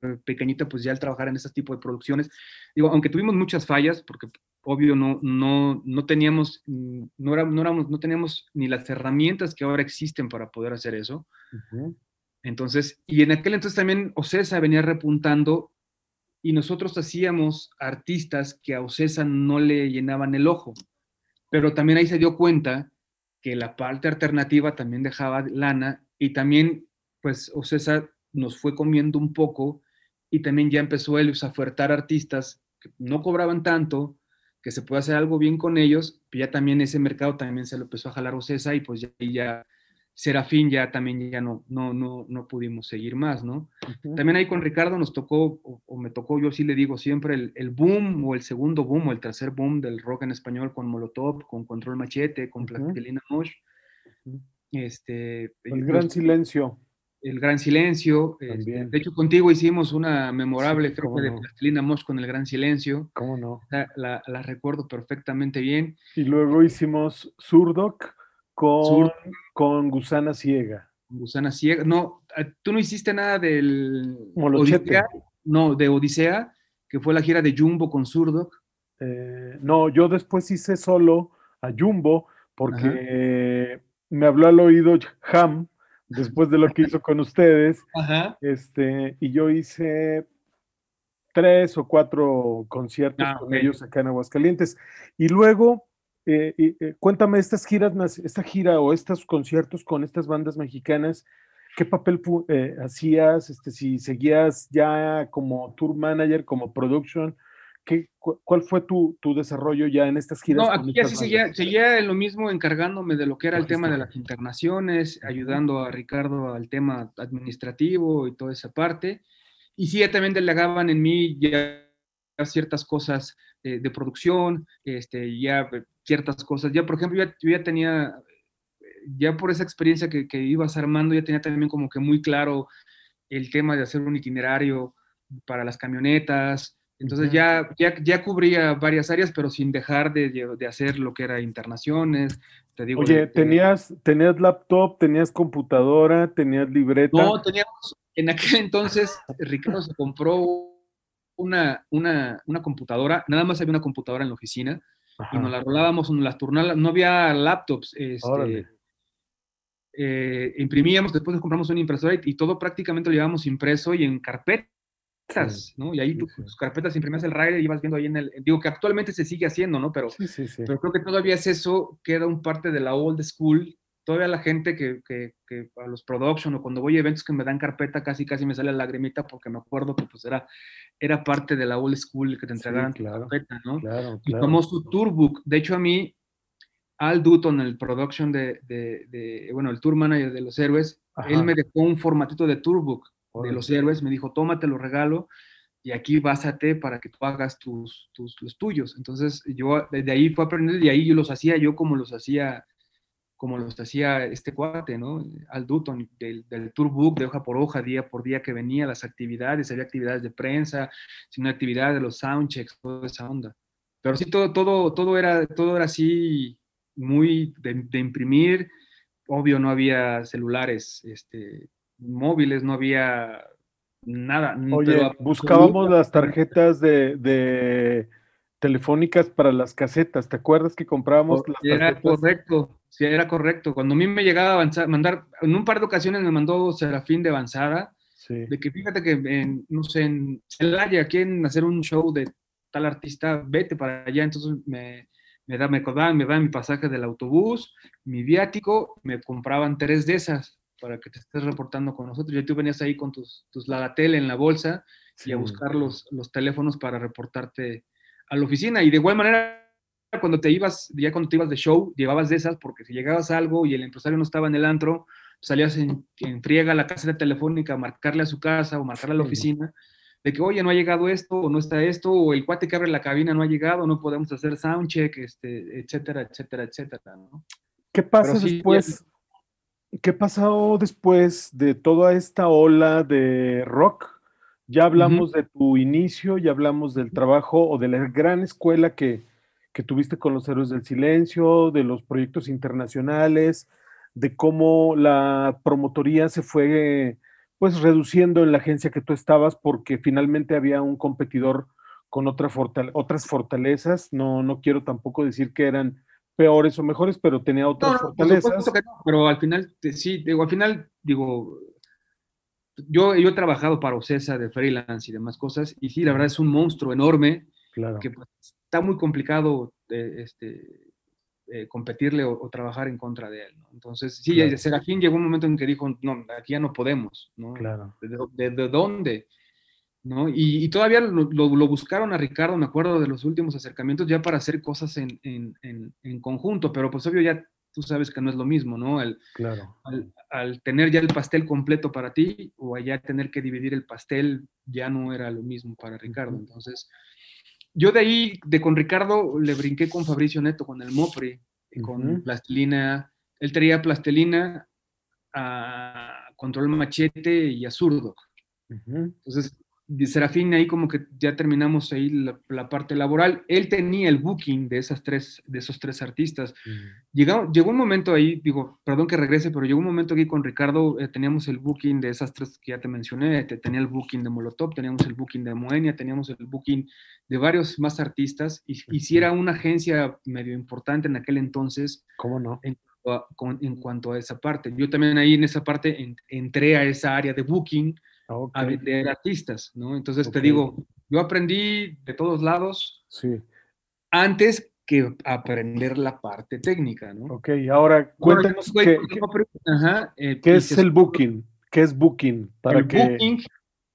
eh, pequeñita, pues ya al trabajar en ese tipo de producciones, digo, aunque tuvimos muchas fallas, porque obvio no, no, no teníamos, mm, no, era, no, éramos, no teníamos ni las herramientas que ahora existen para poder hacer eso. Entonces, y en aquel entonces también Ocesa venía repuntando y nosotros hacíamos artistas que a Ocesa no le llenaban el ojo, pero también ahí se dio cuenta que la parte alternativa también dejaba lana y también pues Ocesa nos fue comiendo un poco y también ya empezó él a ofertar artistas que no cobraban tanto, que se puede hacer algo bien con ellos, y ya también ese mercado también se lo empezó a jalar Ocesa y pues ya, ya Serafín ya también ya no, no, no, no pudimos seguir más, ¿no? También ahí con Ricardo nos tocó, o, me tocó, yo sí le digo siempre, el, el, boom o el segundo boom o el tercer boom del rock en español con Molotov, con Control Machete, con Plastilina Mosh. Este, el Gran Silencio. El Gran Silencio. Este, de hecho, contigo hicimos una memorable, creo que de Plastilina Mosh con el Gran Silencio. ¿Cómo no? La, la, recuerdo perfectamente bien. Y luego hicimos Surdoc con, con Gusana Ciega. Gusana Ciega. No, ah, tú no hiciste nada del. Odisea, no, de Odisea, que fue la gira de Jumbo con Surdoc. Eh, no, yo después hice solo a Jumbo porque me habló al oído Ham después de lo que hizo con ustedes. [laughs] Ajá. Este, y yo hice tres o cuatro conciertos ah, con ellos acá en Aguascalientes. Y luego eh, eh, cuéntame, estas giras, esta gira o estos conciertos con estas bandas mexicanas, ¿qué papel eh, hacías? Este, si seguías ya como tour manager, como production, ¿qué, ¿cuál fue tu, desarrollo ya en estas giras? No, aquí sí seguía, seguía, lo mismo encargándome de lo que era el tema de las internaciones, ayudando a Ricardo al tema administrativo y toda esa parte. Y sí, también delegaban en mí ya ciertas cosas de producción, este, ya ciertas cosas. Ya, por ejemplo, yo ya tenía, ya por esa experiencia que, que, ibas armando, ya tenía también como que muy claro el tema de hacer un itinerario para las camionetas. Entonces ya, ya, ya cubría varias áreas, pero sin dejar de, de hacer lo que era internaciones. Te digo, Oye, ¿tenías, ¿tenías laptop, tenías computadora, tenías libreta? No, teníamos, en aquel entonces Ricardo se compró una, una, una computadora, nada más había una computadora en la oficina, y nos las rolábamos, nos las turnábamos, no había laptops, este, eh, imprimíamos, después nos compramos una impresora y, todo prácticamente lo llevábamos impreso y en carpetas, ¿no? Y ahí tus carpetas imprimías el rider y ibas viendo ahí en el, digo que actualmente se sigue haciendo, ¿no? Pero, pero creo que todavía es eso, queda un parte de la old school todavía la gente que, que, que, a los production o cuando voy a eventos que me dan carpeta, casi casi me sale la lagrimita porque me acuerdo que pues era, era parte de la old school que te entregaran carpeta, ¿no? Claro, y tomó su tourbook. De hecho, a mí, Al Dutton, el production de, de, de bueno, el tour manager de los héroes, él me dejó un formatito de tourbook de los héroes, me dijo, tómate, lo regalo, y aquí básate para que tú hagas tus, tus, los tuyos. Entonces, yo desde ahí fue aprendiendo, y ahí yo los hacía yo como los hacía como los hacía este cuate, ¿no? Al Dutton, del, del tourbook de hoja por hoja, día por día que venía, las actividades, había actividades de prensa, sino actividades de los soundchecks, toda esa onda. pero sí, todo, todo, todo, era, todo era así muy de, imprimir. Obvio, no había celulares este, móviles, no había nada. Oye, buscábamos las tarjetas de, telefónicas para las casetas. ¿Te acuerdas que comprábamos las tarjetas? Era correcto, sí, era correcto. Cuando a mí me llegaba a mandar, en un par de ocasiones me mandó Serafín de avanzada, de que fíjate que, en, no sé, en Celaya quieren hacer un show de tal artista, vete para allá. Entonces me, me, da, me, me dan mi pasaje del autobús, mi viático, me compraban tres de esas para que te estés reportando con nosotros. Ya tú venías ahí con tus, tus Lagatel en la bolsa y a buscar los, los teléfonos para reportarte a la oficina. Y de igual manera, cuando te ibas, ya cuando te ibas de show, llevabas de esas, porque si llegabas a algo y el empresario no estaba en el antro, salías en, en friega a la casa telefónica a marcarle a su casa o marcarle a la oficina, de que, oye, no ha llegado esto, o no está esto, o el cuate que abre la cabina no ha llegado, no podemos hacer soundcheck, este, etcétera, etcétera, etcétera, ¿no? ¿Qué pasa después? ¿Qué pasó después de toda esta ola de rock? Ya hablamos de tu inicio, ya hablamos del trabajo o de la gran escuela que, que tuviste con los Héroes del Silencio, de los proyectos internacionales, de cómo la promotoría se fue pues reduciendo en la agencia que tú estabas porque finalmente había un competidor con otra otras fortalezas. No, no quiero tampoco decir que eran peores o mejores, pero tenía otras fortalezas. pero al final, sí, digo, al final, digo, yo, yo he trabajado para Ocesa de freelance y demás cosas, y sí, la verdad es un monstruo enorme, claro. que pues, está muy complicado eh, este, eh, competirle o, trabajar en contra de él. Entonces, sí, claro. Serafín llegó un momento en que dijo, no, aquí ya no podemos, ¿no? Claro. ¿De, de, dónde? ¿no? Y, todavía lo, buscaron a Ricardo, me acuerdo de los últimos acercamientos, ya para hacer cosas en, conjunto, pero pues obvio ya tú sabes que no es lo mismo, ¿no? Al, claro. al, tener ya el pastel completo para ti o allá tener que dividir el pastel ya no era lo mismo para Ricardo. Entonces, yo de ahí, de con Ricardo, le brinqué con Fabricio Neto, con el Mopri, con plastilina. Él traía plastilina a Control Machete y a Zurdo. Entonces, Serafín ahí como que ya terminamos ahí la, parte laboral. Él tenía el booking de esas tres, de esos tres artistas. llegó, llegó, un momento ahí, digo, perdón que regrese, pero llegó un momento aquí con Ricardo, eh, teníamos el booking de esas tres que ya te mencioné, tenía el booking de Molotov, teníamos el booking de Moenia, teníamos el booking de varios más artistas, y, si era una agencia medio importante en aquel entonces. ¿Cómo no? En, en cuanto a esa parte. Yo también ahí en esa parte entré a esa área de booking a vender artistas, ¿no? Entonces te digo, yo aprendí de todos lados sí. antes que aprender la parte técnica, ¿no? Ok, ahora cuéntanos qué, eh, es el booking, qué es booking. Para el booking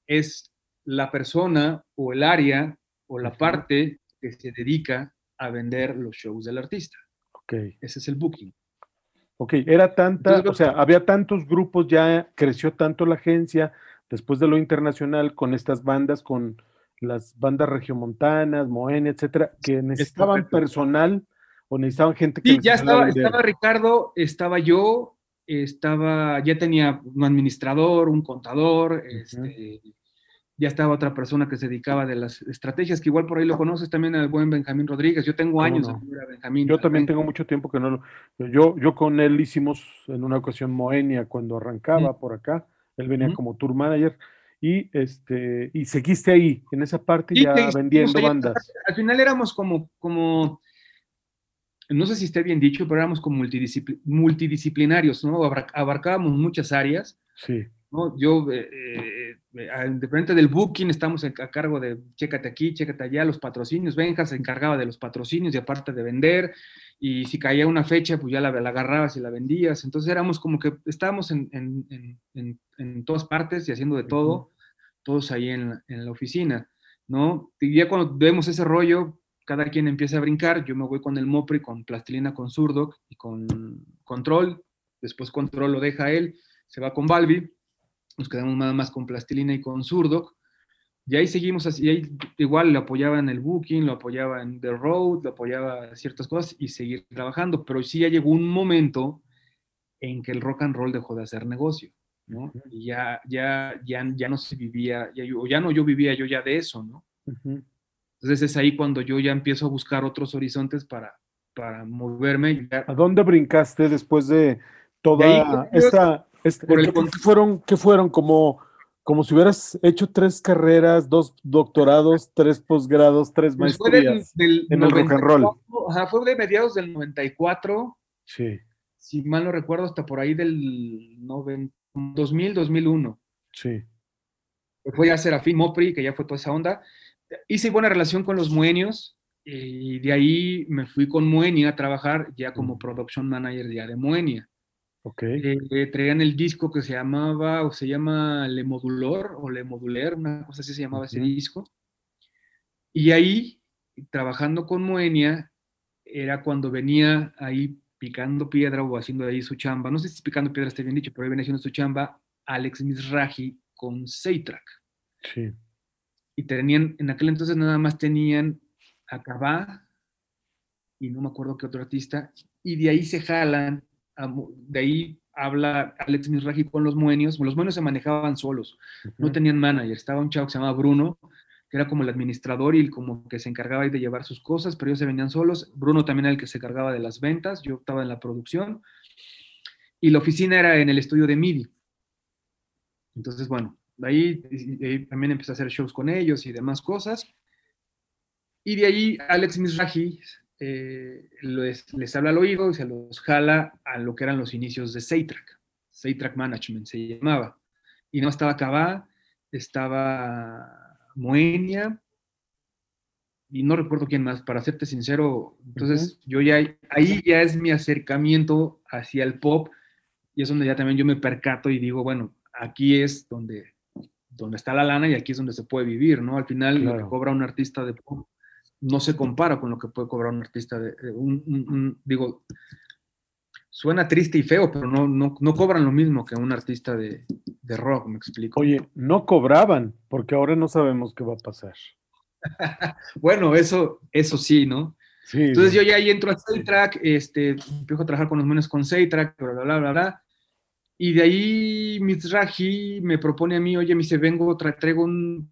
es la persona o el área o la parte que se dedica a vender los shows del artista. Ok. Ese es el booking. Ok, era tanta, o sea, había tantos grupos, ya creció tanto la agencia, después de lo internacional, con estas bandas, con las bandas regiomontanas, Moenia, etcétera, que necesitaban personal o necesitaban gente que. Sí, ya estaba, estaba Ricardo, estaba yo, estaba, ya tenía un administrador, un contador, este, ya estaba otra persona que se dedicaba de las estrategias, que igual por ahí lo conoces también al buen Benjamín Rodríguez. Yo tengo años de Benjamín. Yo también tengo mucho tiempo que no lo. Yo, yo con él hicimos en una ocasión Moenia cuando arrancaba por acá. Él venía como tour manager y este y seguiste ahí en esa parte ya vendiendo bandas. Al final éramos como como no sé si esté bien dicho, pero éramos como multidisciplinarios, ¿no? Abarcábamos muchas áreas. Sí. ¿no? Yo, eh, eh, de frente del booking, estamos a cargo de chécate aquí, chécate allá, los patrocinios. Benja se encargaba de los patrocinios y aparte de vender y si caía una fecha, pues ya la, agarrabas y la vendías. Entonces éramos como que estábamos en, en, en, en todas partes y haciendo de todo, todos ahí en, la oficina, ¿no? Y ya cuando vemos ese rollo, cada quien empieza a brincar, yo me voy con el Mopri, con Plastilina, con Zurdo y con Control, después Control lo deja él, se va con Balbi, nos quedamos nada más con Plastilina y con Zurdo, y ahí seguimos así, ahí igual lo apoyaba en el booking, lo apoyaba en The Road, lo apoyaba ciertas cosas y seguir trabajando. Pero sí ya llegó un momento en que el rock and roll dejó de hacer negocio, ¿no? Y ya, ya, ya, ya no se vivía, ya, ya no yo vivía yo ya de eso, ¿no? Entonces es ahí cuando yo ya empiezo a buscar otros horizontes para, para moverme. ¿A dónde brincaste después de toda esta... por el, ¿qué, fueron, ¿Qué fueron? Como, como si hubieras hecho tres carreras, dos doctorados, tres posgrados, tres pues maestrías en el rock and roll. Ajá, fue de mediados del 94. Sí. Si mal no recuerdo, hasta por ahí del 2000, 2001. Sí. Fue ya Serafín Mopri, que ya fue toda esa onda. Hice buena relación con los Moenios y de ahí me fui con Moenia a trabajar ya como production manager ya de Moenia. Ok. Eh, traían el disco que se llamaba, o se llama Le Modulor, o Le Moduler, una cosa así se llamaba ese disco. Y ahí, trabajando con Moenia, era cuando venía ahí picando piedra o haciendo ahí su chamba, no sé si picando piedra está bien dicho, pero ahí venía haciendo su chamba Alex Misraji con Seitrack. Sí. Y tenían, en aquel entonces nada más tenían a y no me acuerdo qué otro artista, y de ahí se jalan, de ahí habla Alex Misraji con los muenios, los muenios se manejaban solos, no tenían manager, estaba un chavo que se llamaba Bruno, que era como el administrador y como que se encargaba de llevar sus cosas, pero ellos se venían solos, Bruno también era el que se encargaba de las ventas, yo estaba en la producción, y la oficina era en el estudio de MIDI. Entonces, bueno, de ahí, también empecé a hacer shows con ellos y demás cosas. Y de ahí Alex Misraji eh, les, habla al oído y se los jala a lo que eran los inicios de Seitrack. Seitrack Management se llamaba. Y no estaba Cabá, estaba Moenia, y no recuerdo quién más, para serte sincero. Entonces, yo ya, ahí ya es mi acercamiento hacia el pop, y es donde ya también yo me percato y digo, bueno, aquí es donde, donde está la lana y aquí es donde se puede vivir, ¿no? Al final, lo que cobra un artista de pop no se compara con lo que puede cobrar un artista de, un, digo, suena triste y feo, pero no, no, cobran lo mismo que un artista de, rock, me explico. Oye, no cobraban, porque ahora no sabemos qué va a pasar. [laughs] bueno, eso, eso sí, ¿no? Sí, Entonces yo ya ahí entro a Saytrack, este, empiezo a trabajar con los menos con Saytrack, bla, bla, bla, bla, bla. Y de ahí Mizrahi me propone a mí, oye, me dice, vengo, traigo un...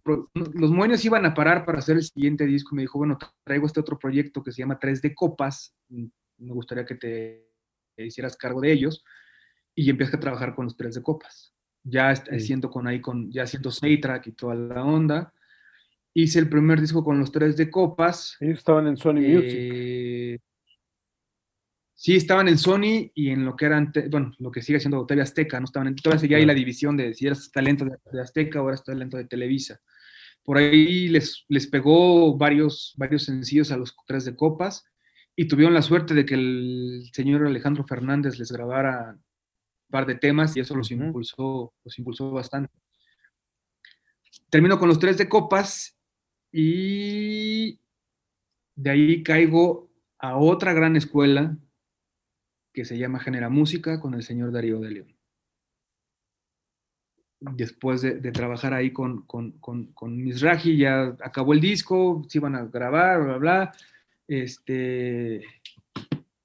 Los moños iban a parar para hacer el siguiente disco. Me dijo, bueno, traigo este otro proyecto que se llama 3 de Copas. Me gustaría que te hicieras cargo de ellos. Y empecé a trabajar con los 3 de Copas. Ya haciendo con ahí, con, ya haciendo Saytrack y toda la onda. Hice el primer disco con los 3 de Copas. Ellos estaban en Sony eh, Music. Sí, estaban en Sony y en lo que eran, bueno, lo que sigue siendo TV Azteca, ¿no? Estaban en, todavía seguía ahí la división de si eras talento de, Azteca o eras talento de Televisa. Por ahí les, les pegó varios, varios sencillos a los tres de copas y tuvieron la suerte de que el señor Alejandro Fernández les grabara un par de temas y eso los impulsó, los impulsó bastante. Termino con los tres de copas y de ahí caigo a otra gran escuela que se llama Genera Música con el señor Darío de León. Después de, trabajar ahí con, con, con, Misraji, ya acabó el disco, se iban a grabar, bla, bla, Este,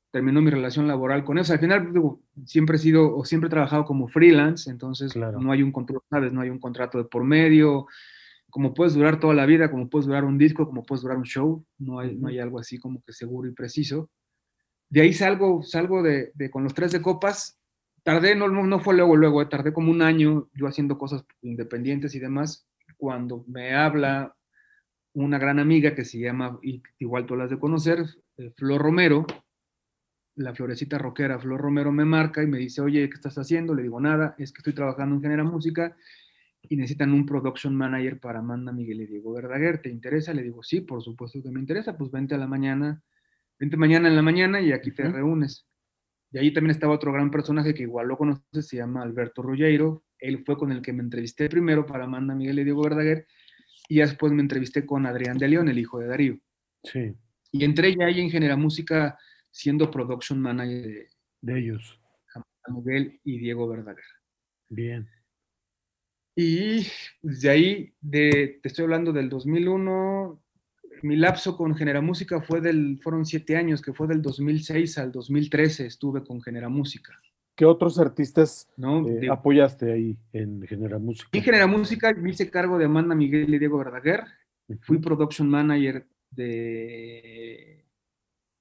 terminó mi relación laboral con eso. Al final, siempre he sido, o siempre he trabajado como freelance, entonces no hay un control, ¿sabes? No hay un contrato de por medio. Como puedes durar toda la vida, como puedes durar un disco, como puedes durar un show, no hay, no hay algo así como que seguro y preciso. De ahí salgo, salgo de, con los tres de copas. Tardé, no, no fue luego, luego, eh, tardé como un año yo haciendo cosas independientes y demás. Cuando me habla una gran amiga que se llama, igual tú las de conocer, eh, Flor Romero, la florecita rockera Flor Romero me marca y me dice, oye, ¿qué estás haciendo? Le digo, nada, es que estoy trabajando en Genera Música y necesitan un production manager para Amanda Miguel y Diego Verdaguer, ¿te interesa? Le digo, sí, por supuesto que me interesa, pues vente a la mañana vente mañana en la mañana y aquí te reúnes. Y ahí también estaba otro gran personaje que igual lo conoces, se llama Alberto Ruggiero. Él fue con el que me entrevisté primero para Amanda Miguel y Diego Verdaguer, y después me entrevisté con Adrián de León, el hijo de Darío. Sí. Y entré ya ahí en Genera Música siendo production manager de, ellos. Amanda Miguel y Diego Verdaguer. Bien. Y de ahí, de, te estoy hablando del 2001, mi lapso con Genera Música fue del, fueron siete años, que fue del 2006 al 2013 estuve con Genera Música. ¿Qué otros artistas eh, apoyaste ahí en Genera Música? En Genera Música me hice cargo de Amanda Miguel y Diego Verdaguer. Fui production manager de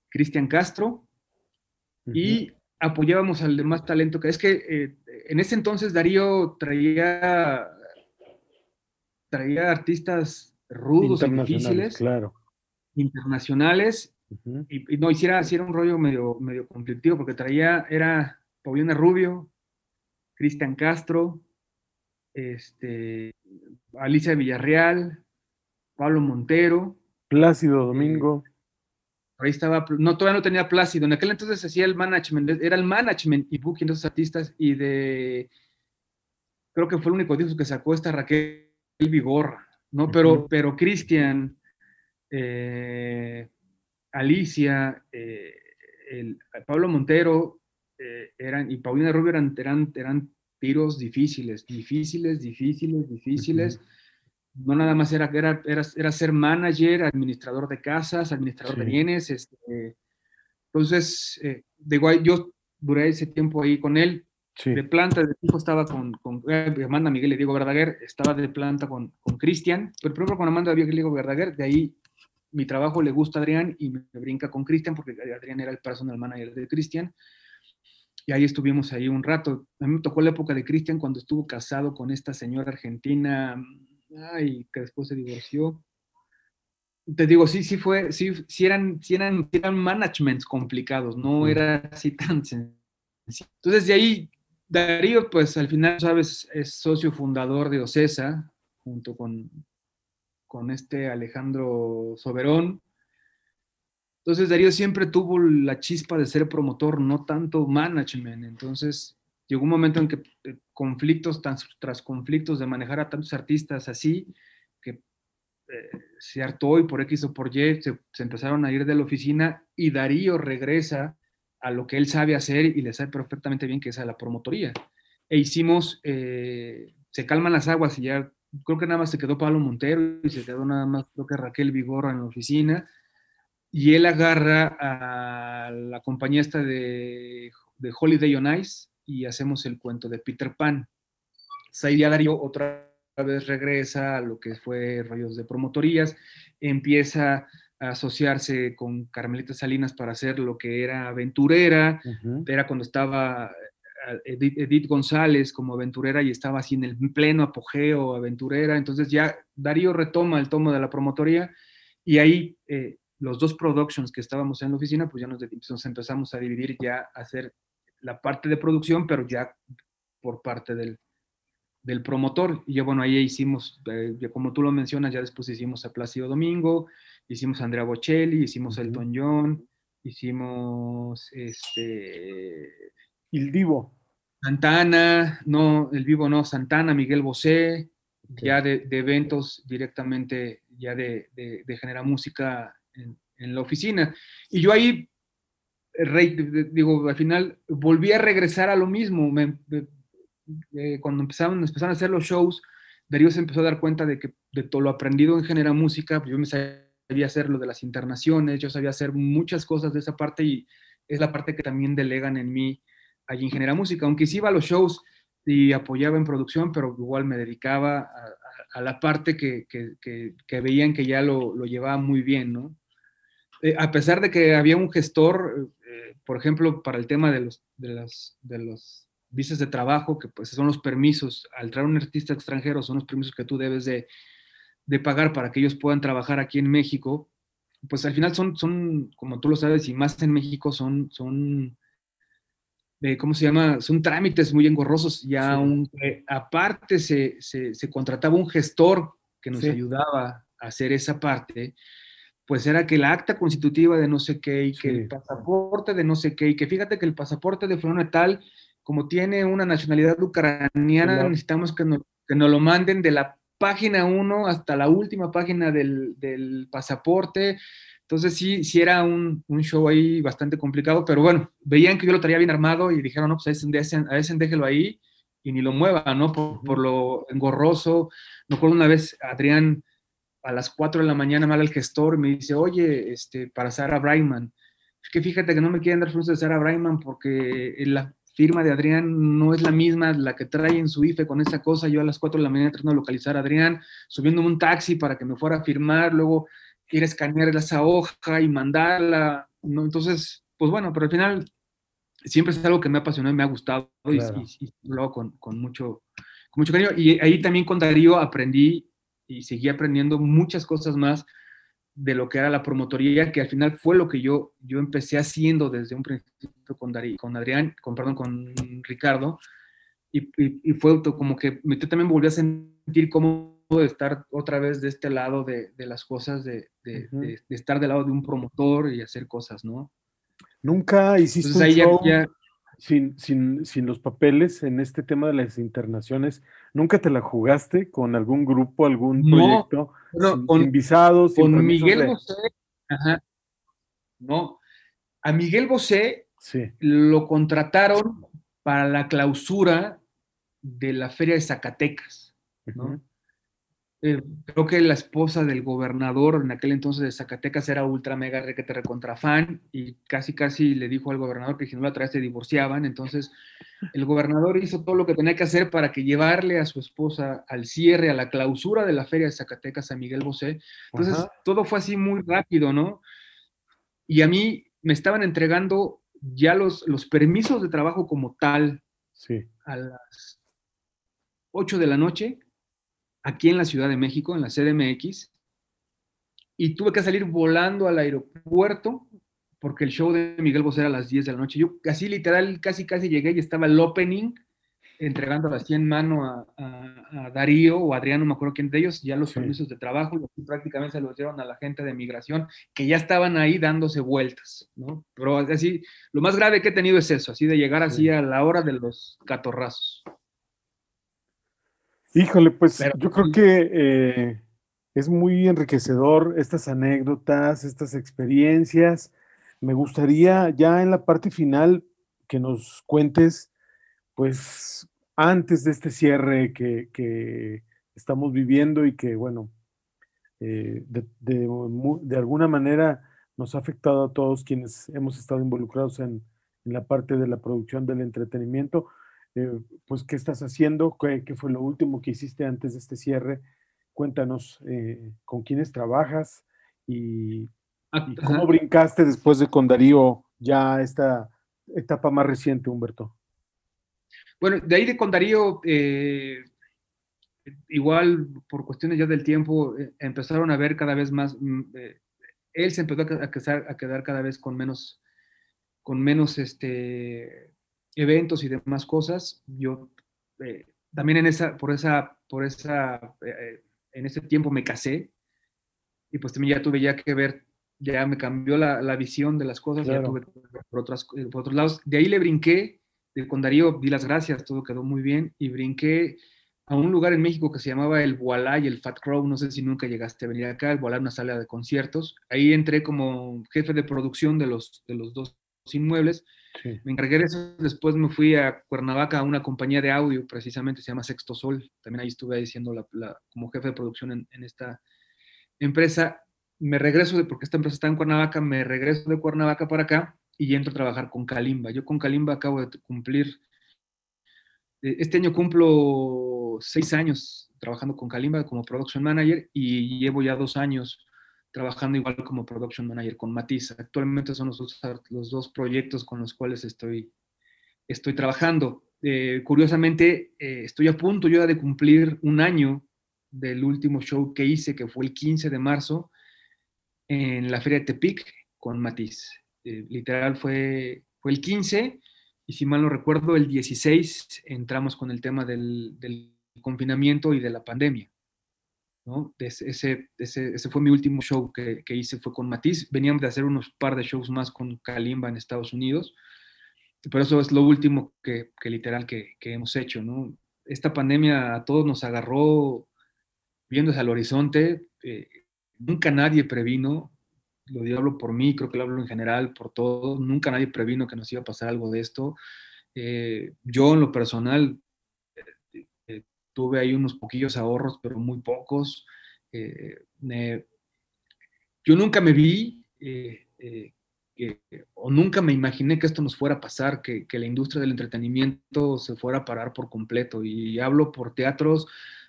Cristian Castro y apoyábamos al demás talento, que es que eh, en ese entonces Darío traía, traía artistas rudos y difíciles, claro. internacionales, y, no, hiciera, hiciera un rollo medio, medio conflictivo, porque traía, era Paulina Rubio, Cristian Castro, este, Alicia Villarreal, Pablo Montero. Plácido eh, Domingo. ahí estaba, no, todavía no tenía Plácido. En aquel entonces hacía el management, era el management y booking de esos artistas y de, creo que fue el único disco que sacó esta Raquel Vigorra, ¿no? Pero, pero Cristian, eh, Alicia, eh, Pablo Montero eran, y Paulina Rubio eran, eran, eran tiros difíciles, difíciles, difíciles, difíciles. No nada más era, era, era, ser manager, administrador de casas, administrador de bienes. Este, entonces, eh, yo duré ese tiempo ahí con él. De planta, de tiempo estaba con, con eh, Amanda Miguel y Diego Verdaguer, estaba de planta con Cristian, pero primero con Amanda Miguel y Diego Verdaguer, de ahí mi trabajo le gusta a Adrián y me brinca con Cristian, porque Adrián era el personal manager de Cristian y ahí estuvimos ahí un rato. A mí me tocó la época de Cristian cuando estuvo casado con esta señora argentina, ay, que después se divorció. Te digo, sí, sí fue, sí, sí eran, sí eran, eran managements complicados, no era así tan sencillo. Entonces de ahí, Darío, pues al final, sabes, es socio fundador de Ocesa, junto con, con este Alejandro Soberón, entonces Darío siempre tuvo la chispa de ser promotor, no tanto management. Entonces llegó un momento en que eh, conflictos tras, conflictos de manejar a tantos artistas así, que eh, se hartó y por X o por Y se, empezaron a ir de la oficina y Darío regresa a lo que él sabe hacer y le sabe perfectamente bien que es a la promotoría. E hicimos, eh, se calman las aguas y ya creo que nada más se quedó Pablo Montero y se quedó nada más creo que Raquel Vigorra en la oficina y él agarra a la compañía esta de, de, Holiday on Ice y hacemos el cuento de Peter Pan. Saidia Darío otra vez regresa a lo que fue rollos de promotorías, empieza asociarse con Carmelita Salinas para hacer lo que era aventurera, era cuando estaba eh, Edith, Edith, González como aventurera y estaba así en el pleno apogeo aventurera, entonces ya Darío retoma el tomo de la promotoría y ahí eh, los dos productions que estábamos en la oficina, pues ya nos, nos, empezamos a dividir ya a hacer la parte de producción, pero ya por parte del, del promotor. Y ya bueno, ahí hicimos, eh, como tú lo mencionas, ya después hicimos a Plácido Domingo, hicimos Andrea Bocelli, hicimos Elton John, hicimos este... El Vivo. Santana, no, el Vivo no, Santana, Miguel Bosé, ya de, eventos directamente, ya de, de, de generar música en, la oficina. Y yo ahí, digo, al final volví a regresar a lo mismo. cuando empezaron, empezaron a hacer los shows, Darío se empezó a dar cuenta de que de todo lo aprendido en Genera Música, pues yo me sabía hacer lo de las internaciones, yo sabía hacer muchas cosas de esa parte y es la parte que también delegan en mí allí en Genera Música. Aunque sí iba a los shows y apoyaba en producción, pero igual me dedicaba a, la parte que, que, veían que ya lo, lo llevaba muy bien, ¿no? Eh, a pesar de que había un gestor, eh, por ejemplo, para el tema de los, de, las, de los visas de trabajo, que pues son los permisos, al traer un artista extranjero, son los permisos que tú debes de, de, pagar para que ellos puedan trabajar aquí en México, pues al final son, son como tú lo sabes, y más en México, son, son eh, ¿cómo se llama? Son trámites muy engorrosos. Ya aunque aparte se, se, se, contrataba un gestor que nos ayudaba a hacer esa parte, pues era que el acta constitutiva de no sé qué y que el pasaporte de no sé qué y que fíjate que el pasaporte de fulano tal, como tiene una nacionalidad ucraniana, necesitamos que nos, que nos lo manden de la página 1 hasta la última página del, del pasaporte. Entonces sí, sí era un, un, show ahí bastante complicado, pero bueno, veían que yo lo traía bien armado y dijeron, no, pues a ese, a ese déjelo ahí y ni lo mueva, ¿no? Por, por lo engorroso. Me acuerdo una vez, Adrián a las 4 de la mañana me habla el gestor y me dice, oye, este, para Sarah Brightman, es que fíjate que no me quieren dar permiso de Sarah Brightman porque la firma de Adrián no es la misma, la que trae en su IFE con esa cosa, yo a las 4 de la mañana tratando de localizar a Adrián, subiendo un taxi para que me fuera a firmar, luego ir a escanear esa hoja y mandarla, ¿no? Entonces, pues bueno, pero al final siempre es algo que me ha apasionado y me ha gustado y, lo hago con, con, mucho, con mucho cariño. Y ahí también con Darío aprendí y seguí aprendiendo muchas cosas más de lo que era la promotoría, que al final fue lo que yo, yo empecé haciendo desde un principio con, Darío, con Adrián, con, perdón, con Ricardo, y, y, fue como que me también volví a sentir cómodo de estar otra vez de este lado de, de las cosas, de, de, de, estar del lado de un promotor y hacer cosas, ¿no? Nunca hiciste un show Sin, sin, sin, los papeles en este tema de las internaciones. ¿Nunca te la jugaste con algún grupo, algún proyecto? No, con, visados. Con Miguel Bosé. Ajá. No. A Miguel Bosé sí. lo contrataron para la clausura de la Feria de Zacatecas. ¿no? Eh, creo que la esposa del gobernador en aquel entonces de Zacatecas era ultra mega requete recontra fan y casi casi le dijo al gobernador que si no la traía se divorciaban. Entonces el gobernador hizo todo lo que tenía que hacer para que llevarle a su esposa al cierre, a la clausura de la feria de Zacatecas a Miguel Bosé. Entonces todo fue así muy rápido, ¿no? Y a mí me estaban entregando ya los, los permisos de trabajo como tal sí. a las 8 de la noche aquí en la Ciudad de México, en la CDMX, y tuve que salir volando al aeropuerto porque el show de Miguel Bosé era a las 10 de la noche. Yo casi literal, casi casi llegué y estaba el opening entregando así en mano a, Darío o Adriano, no me acuerdo quién de ellos, ya los permisos de trabajo, y prácticamente se los dieron a la gente de migración, que ya estaban ahí dándose vueltas, ¿no? Pero así, lo más grave que he tenido es eso, así de llegar así a la hora de los catorrazos. Híjole, pues yo creo que eh, es muy enriquecedor estas anécdotas, estas experiencias. Me gustaría ya en la parte final que nos cuentes, pues antes de este cierre que, estamos viviendo y que, bueno, eh, de, alguna manera nos ha afectado a todos quienes hemos estado involucrados en, en la parte de la producción del entretenimiento eh, pues, ¿qué estás haciendo? ¿Qué, fue lo último que hiciste antes de este cierre? Cuéntanos eh, con quiénes trabajas y, cómo brincaste después de con Darío ya esta etapa más reciente, Humberto. Bueno, de ahí de con Darío, eh, igual por cuestiones ya del tiempo, empezaron a ver cada vez más, mm, él se empezó a, quedar, a quedar cada vez con menos, con menos este, eventos y demás cosas, yo eh, también en esa, por esa, por esa, eh, en ese tiempo me casé y pues también ya tuve ya que ver, ya me cambió la, la visión de las cosas, ya tuve por, otras, por otros lados. De ahí le brinqué, con Darío di las gracias, todo quedó muy bien y brinqué a un lugar en México que se llamaba el Boalá y el Fat Crow, no sé si nunca llegaste a venir acá, el Boalá una sala de conciertos. Ahí entré como jefe de producción de los, de los dos inmuebles me encargué de eso, después me fui a Cuernavaca a una compañía de audio, precisamente se llama Sexto Sol, también ahí estuve diciendo la, como jefe de producción en, esta empresa. Me regreso, de, porque esta empresa está en Cuernavaca, me regreso de Cuernavaca para acá y entro a trabajar con Kalimba. Yo con Kalimba acabo de cumplir, eh, este año cumplo seis años trabajando con Kalimba como production manager y llevo ya dos años trabajando igual como production manager con Matiz. Actualmente son los dos, proyectos con los cuales estoy, estoy trabajando. Eh, curiosamente, eh, estoy a punto yo de cumplir un año del último show que hice, que fue el 15 de marzo, en la Feria de Tepic con Matiz. Eh, literal fue, fue el 15 y si mal no recuerdo, el 16 entramos con el tema del confinamiento y de la pandemia. Ese, ese, fue mi último show que, hice, fue con Matiz. Veníamos de hacer unos par de shows más con Kalimba en Estados Unidos, pero eso es lo último que, literal que, hemos hecho, ¿no? Esta pandemia a todos nos agarró viéndose al horizonte. Eh, nunca nadie previno, lo digo por mí, creo que lo hablo en general, por todos, nunca nadie previno que nos iba a pasar algo de esto. Eh, yo en lo personal tuve ahí unos poquillos ahorros, pero muy pocos. Eh, yo nunca me vi eh, eh, o nunca me imaginé que esto nos fuera a pasar, que, la industria del entretenimiento se fuera a parar por completo. Y hablo por teatros,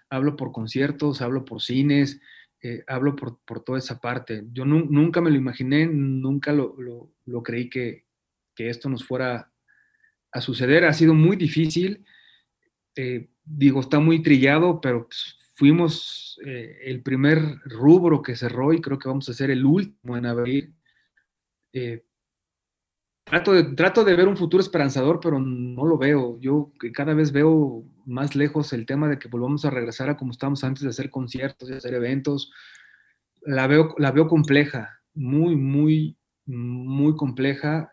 hablo por conciertos, hablo por cines. hablo por, toda esa parte. Yo nunca me lo imaginé, nunca lo, creí que, esto nos fuera a suceder. Ha sido muy difícil, eh, digo, está muy trillado, pero pues, fuimos eh, el primer rubro que cerró y creo que vamos a ser el último en abrir. Trato de, trato de ver un futuro esperanzador, pero no lo veo. Yo cada vez veo más lejos el tema de que volvamos a regresar a como estábamos antes de hacer conciertos, de hacer eventos. La veo, la veo compleja, muy, muy, muy compleja.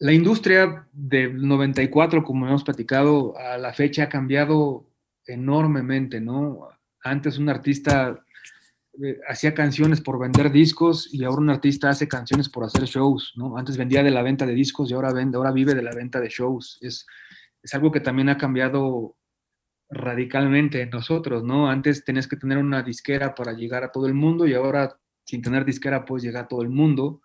La industria del 94, como hemos platicado, a la fecha ha cambiado enormemente, ¿no? Antes un artista eh, hacía canciones por vender discos y ahora un artista hace canciones por hacer shows, ¿no? Antes vendía de la venta de discos y ahora, vende, ahora vive de la venta de shows. Es, es algo que también ha cambiado radicalmente en nosotros, ¿no? Antes tenías que tener una disquera para llegar a todo el mundo y ahora sin tener disquera puedes llegar a todo el mundo.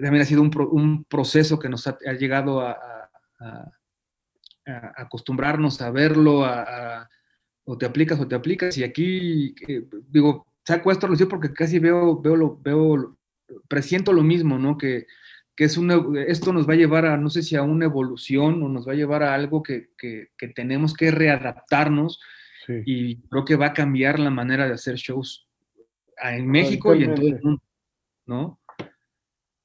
También ha sido un, un proceso que nos ha, llegado a, a, a, acostumbrarnos a verlo, a, o te aplicas o te aplicas. Y aquí, eh, digo, saco esto lo porque casi veo, veo, lo, veo, presiento lo mismo, ¿no? Que, que es esto nos va a llevar a, no sé si a una evolución o nos va a llevar a algo que, que, tenemos que readaptarnos y creo que va a cambiar la manera de hacer shows en México y en todo el mundo, ¿no?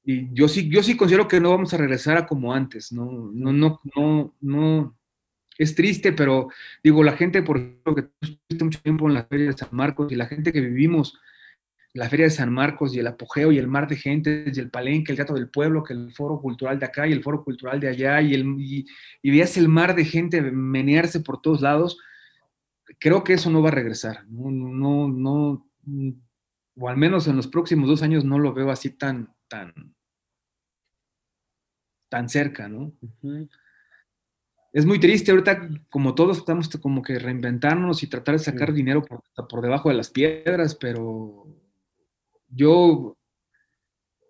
Y yo sí, yo sí considero que no vamos a regresar a como antes, ¿no? No, no, no, no, es triste, pero digo, la gente, por ejemplo, que estuviste mucho tiempo en la Feria de San Marcos y la gente que vivimos la Feria de San Marcos y el apogeo y el mar de gente, y el palenque, el gato del pueblo, que el foro cultural de acá y el foro cultural de allá, y, el, y, veías el mar de gente menearse por todos lados, creo que eso no va a regresar. No, no, no, o al menos en los próximos dos años no lo veo así tan, tan, tan cerca, ¿no? es muy triste ahorita, como todos estamos como que reinventarnos y tratar de sacar dinero por, por, debajo de las piedras, pero yo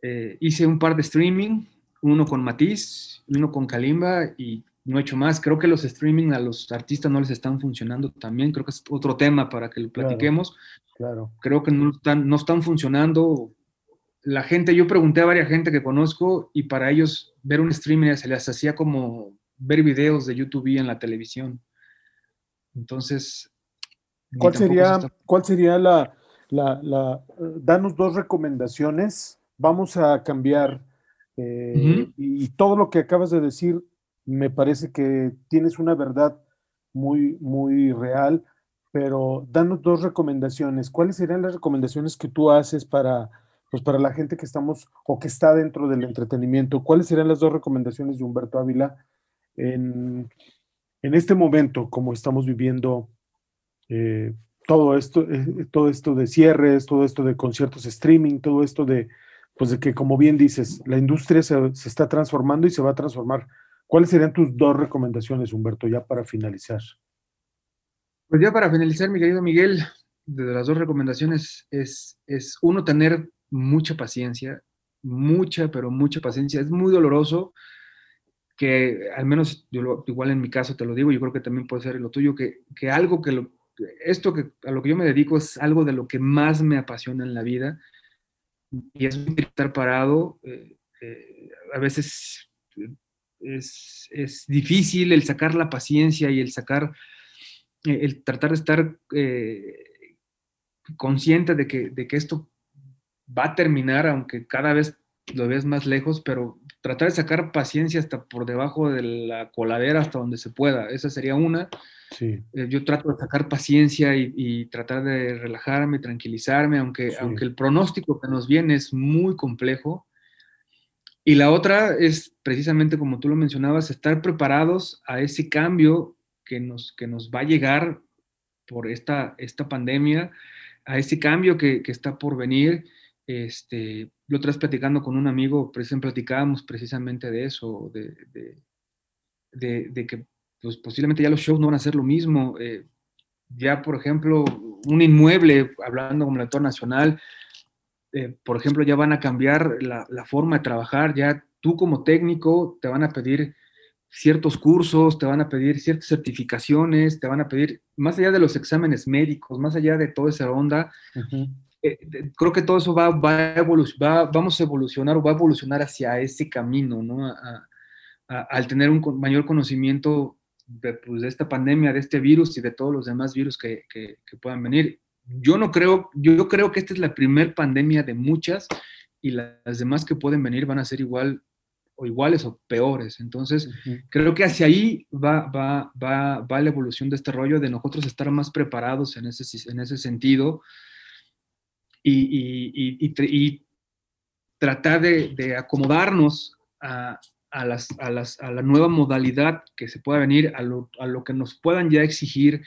eh, hice un par de streaming, uno con Matiz, uno con Kalimba y no he hecho más. Creo que los streaming a los artistas no les están funcionando también, creo que es otro tema para que lo platiquemos. Claro. Creo que no están, no están funcionando. La gente, yo pregunté a varias gente que conozco y para ellos ver un streaming se les hacía como ver videos de YouTube en la televisión. Entonces, ¿cuál sería, ¿cuál sería la, la, danos dos recomendaciones? Vamos a cambiar eh, y, todo lo que acabas de decir me parece que tienes una verdad muy, muy real, pero danos dos recomendaciones. ¿Cuáles serían las recomendaciones que tú haces para, pues para la gente que estamos o que está dentro del entretenimiento? ¿Cuáles serían las dos recomendaciones de Humberto Ávila en, este momento, como estamos viviendo eh, todo, esto, eh, todo esto de cierres, todo esto de conciertos streaming, todo esto de, pues que, como bien dices, la industria se, está transformando y se va a transformar. ¿Cuáles serían tus dos recomendaciones, Humberto, ya para finalizar? Pues ya para finalizar, mi querido Miguel, de las dos recomendaciones es, es uno, tener mucha paciencia, mucha, pero mucha paciencia. Es muy doloroso que al menos igual en mi caso te lo digo, yo creo que también puede ser lo tuyo, que, que algo que lo, esto que a lo que yo me dedico es algo de lo que más me apasiona en la vida y es estar parado. Eh, eh, a veces es, es, difícil el sacar la paciencia y el sacar, eh, el tratar de estar consciente de que, de que esto va a terminar, aunque cada vez lo ves más lejos, pero tratar de sacar paciencia hasta por debajo de la coladera hasta donde se pueda. Esa sería una. Sí. Eh, yo trato de sacar paciencia y, tratar de relajarme, tranquilizarme, aunque, aunque el pronóstico que nos viene es muy complejo. Y la otra es precisamente como tú lo mencionabas, estar preparados a ese cambio que nos, que nos va a llegar por esta, esta pandemia, a ese cambio que, que está por venir este, lo traes platicando con un amigo, platicábamos precisamente de eso, de, que pues, posiblemente ya los shows no van a ser lo mismo. Eh, ya, por ejemplo, un inmueble, hablando como el actor nacional, eh, por ejemplo, ya van a cambiar la, forma de trabajar, ya tú como técnico te van a pedir ciertos cursos, te van a pedir ciertas certificaciones, te van a pedir, más allá de los exámenes médicos, más allá de toda esa onda, eh, creo que todo eso va, va, va, vamos a evolucionar o va a evolucionar hacia ese camino, ¿no? al tener un mayor conocimiento de, pues, de, esta pandemia, de este virus y de todos los demás virus que, que, puedan venir. Yo no creo, yo creo que esta es la primer pandemia de muchas y las demás que pueden venir van a ser igual o iguales o peores. Entonces, creo que hacia ahí va, va, va, va, la evolución de este rollo, de nosotros estar más preparados en ese, en ese sentido y, y, y, tratar de, de acomodarnos a, a, las, a, las, a, la nueva modalidad que se pueda venir, a lo, que nos puedan ya exigir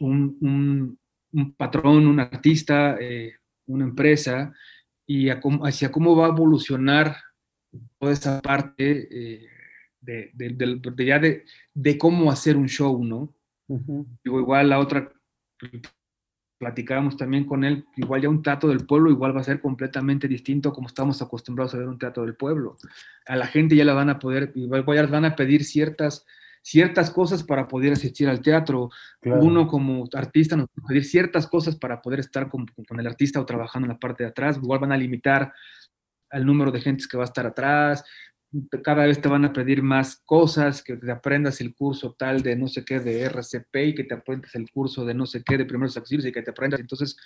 un, un, un patrón, un artista, eh, una empresa, y hacia cómo va a evolucionar toda esa parte eh, de, de, ya de, de, cómo hacer un show, ¿no? Digo, igual la otra, platicábamos también con él, igual ya un teatro del pueblo igual va a ser completamente distinto como estamos acostumbrados a ver un teatro del pueblo. A la gente ya le van a poder, igual ya van a pedir ciertas ciertas cosas para poder asistir al teatro. Uno como artista nos va a pedir ciertas cosas para poder estar con, con, el artista o trabajando en la parte de atrás. Igual van a limitar al número de gentes que va a estar atrás, cada vez te van a pedir más cosas, que te aprendas el curso tal de no sé qué de RCP y que te aprendas el curso de no sé qué de primeros auxilios y que te aprendas. Entonces,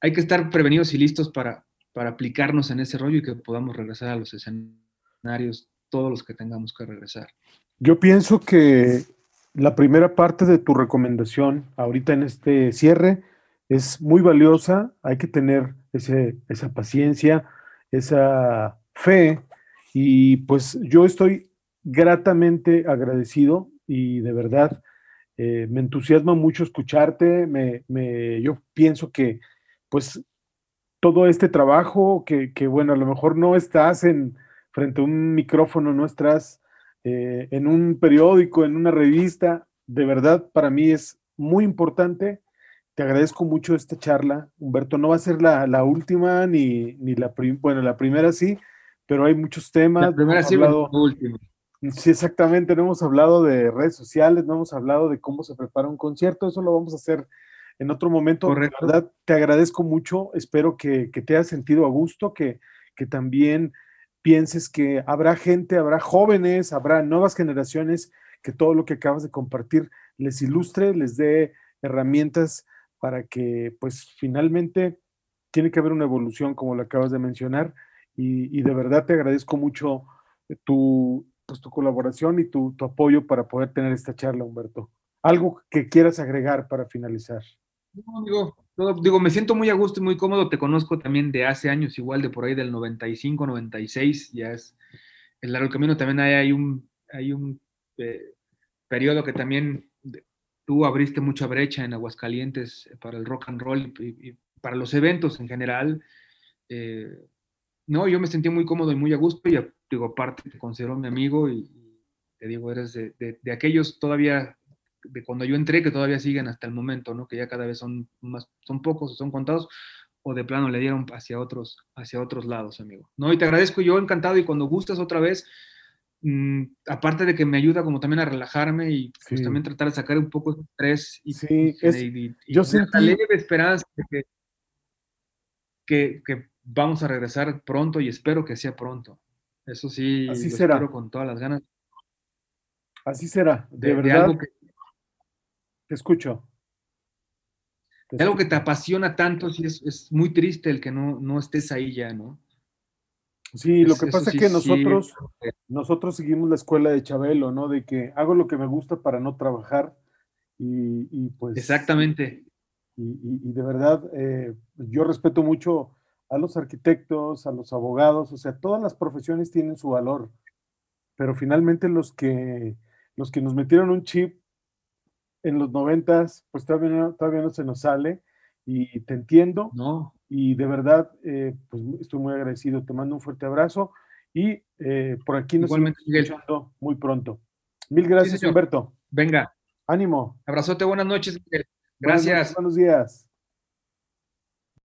hay que estar prevenidos y listos para, para aplicarnos en ese rollo y que podamos regresar a los escenarios, todos los que tengamos que regresar. Yo pienso que la primera parte de tu recomendación ahorita en este cierre es muy valiosa, hay que tener ese, esa paciencia, esa fe y pues yo estoy gratamente agradecido y de verdad eh, me entusiasma mucho escucharte, me, me, yo pienso que pues todo este trabajo que, que, bueno, a lo mejor no estás en frente a un micrófono, no estás eh, en un periódico, en una revista, de verdad para mí es muy importante te agradezco mucho esta charla. Humberto, no va a ser la, la última ni, ni la bueno, la primera sí, pero hay muchos temas. La primera sí, la última. Sí, exactamente, no hemos hablado de redes sociales, no hemos hablado de cómo se prepara un concierto, eso lo vamos a hacer en otro momento. Correcto. Verdad, te agradezco mucho, espero que, que te hayas sentido a gusto, que, que también pienses que habrá gente, habrá jóvenes, habrá nuevas generaciones, que todo lo que acabas de compartir les ilustre, les dé herramientas para que pues finalmente tiene que haber una evolución como lo acabas de mencionar y, de verdad te agradezco mucho tu, pues, tu colaboración y tu, apoyo para poder tener esta charla, Humberto. Algo que quieras agregar para finalizar. No, digo, digo, me siento muy a gusto y muy cómodo, te conozco también de hace años, igual de por ahí del 95, 96, ya es el largo camino, también hay, hay un, hay un eh, periodo que también tú abriste mucha brecha en Aguascalientes eh, para el rock and roll y, para los eventos en general. Eh, no, yo me sentí muy cómodo y muy a gusto y digo, aparte te considero mi amigo y, te digo, eres de, de, aquellos todavía, de cuando yo entré, que todavía siguen hasta el momento, ¿no? Que ya cada vez son más, son pocos son contados, o de plano le dieron hacia otros, hacia otros lados, amigo. No, y te agradezco yo encantado y cuando gustas otra vez, Mm, aparte de que me ayuda como también a relajarme y pues, también tratar de sacar un poco de estrés y, sí, yo sentí... leve esperanza de que, que, vamos a regresar pronto y espero que sea pronto. Eso sí, Así será. espero con todas las ganas. Así será, de, verdad. que, te escucho. algo que te apasiona tanto, sí, es, es muy triste el que no, no estés ahí ya, ¿no? Sí, lo que pasa es que nosotros, nosotros seguimos la escuela de Chabelo, ¿no? De que hago lo que me gusta para no trabajar y, pues... Exactamente. Y, de verdad, eh, yo respeto mucho a los arquitectos, a los abogados, o sea, todas las profesiones tienen su valor, pero finalmente los que, los que nos metieron un chip en los noventas, pues todavía no, todavía no se nos sale y te entiendo. No. Y de verdad, eh, pues estoy muy agradecido. Te mando un fuerte abrazo y eh, por aquí nos Igualmente, escuchando muy pronto. Mil gracias, Humberto. Venga. Ánimo. Abrazote, buenas noches, Miguel. Gracias. buenos días.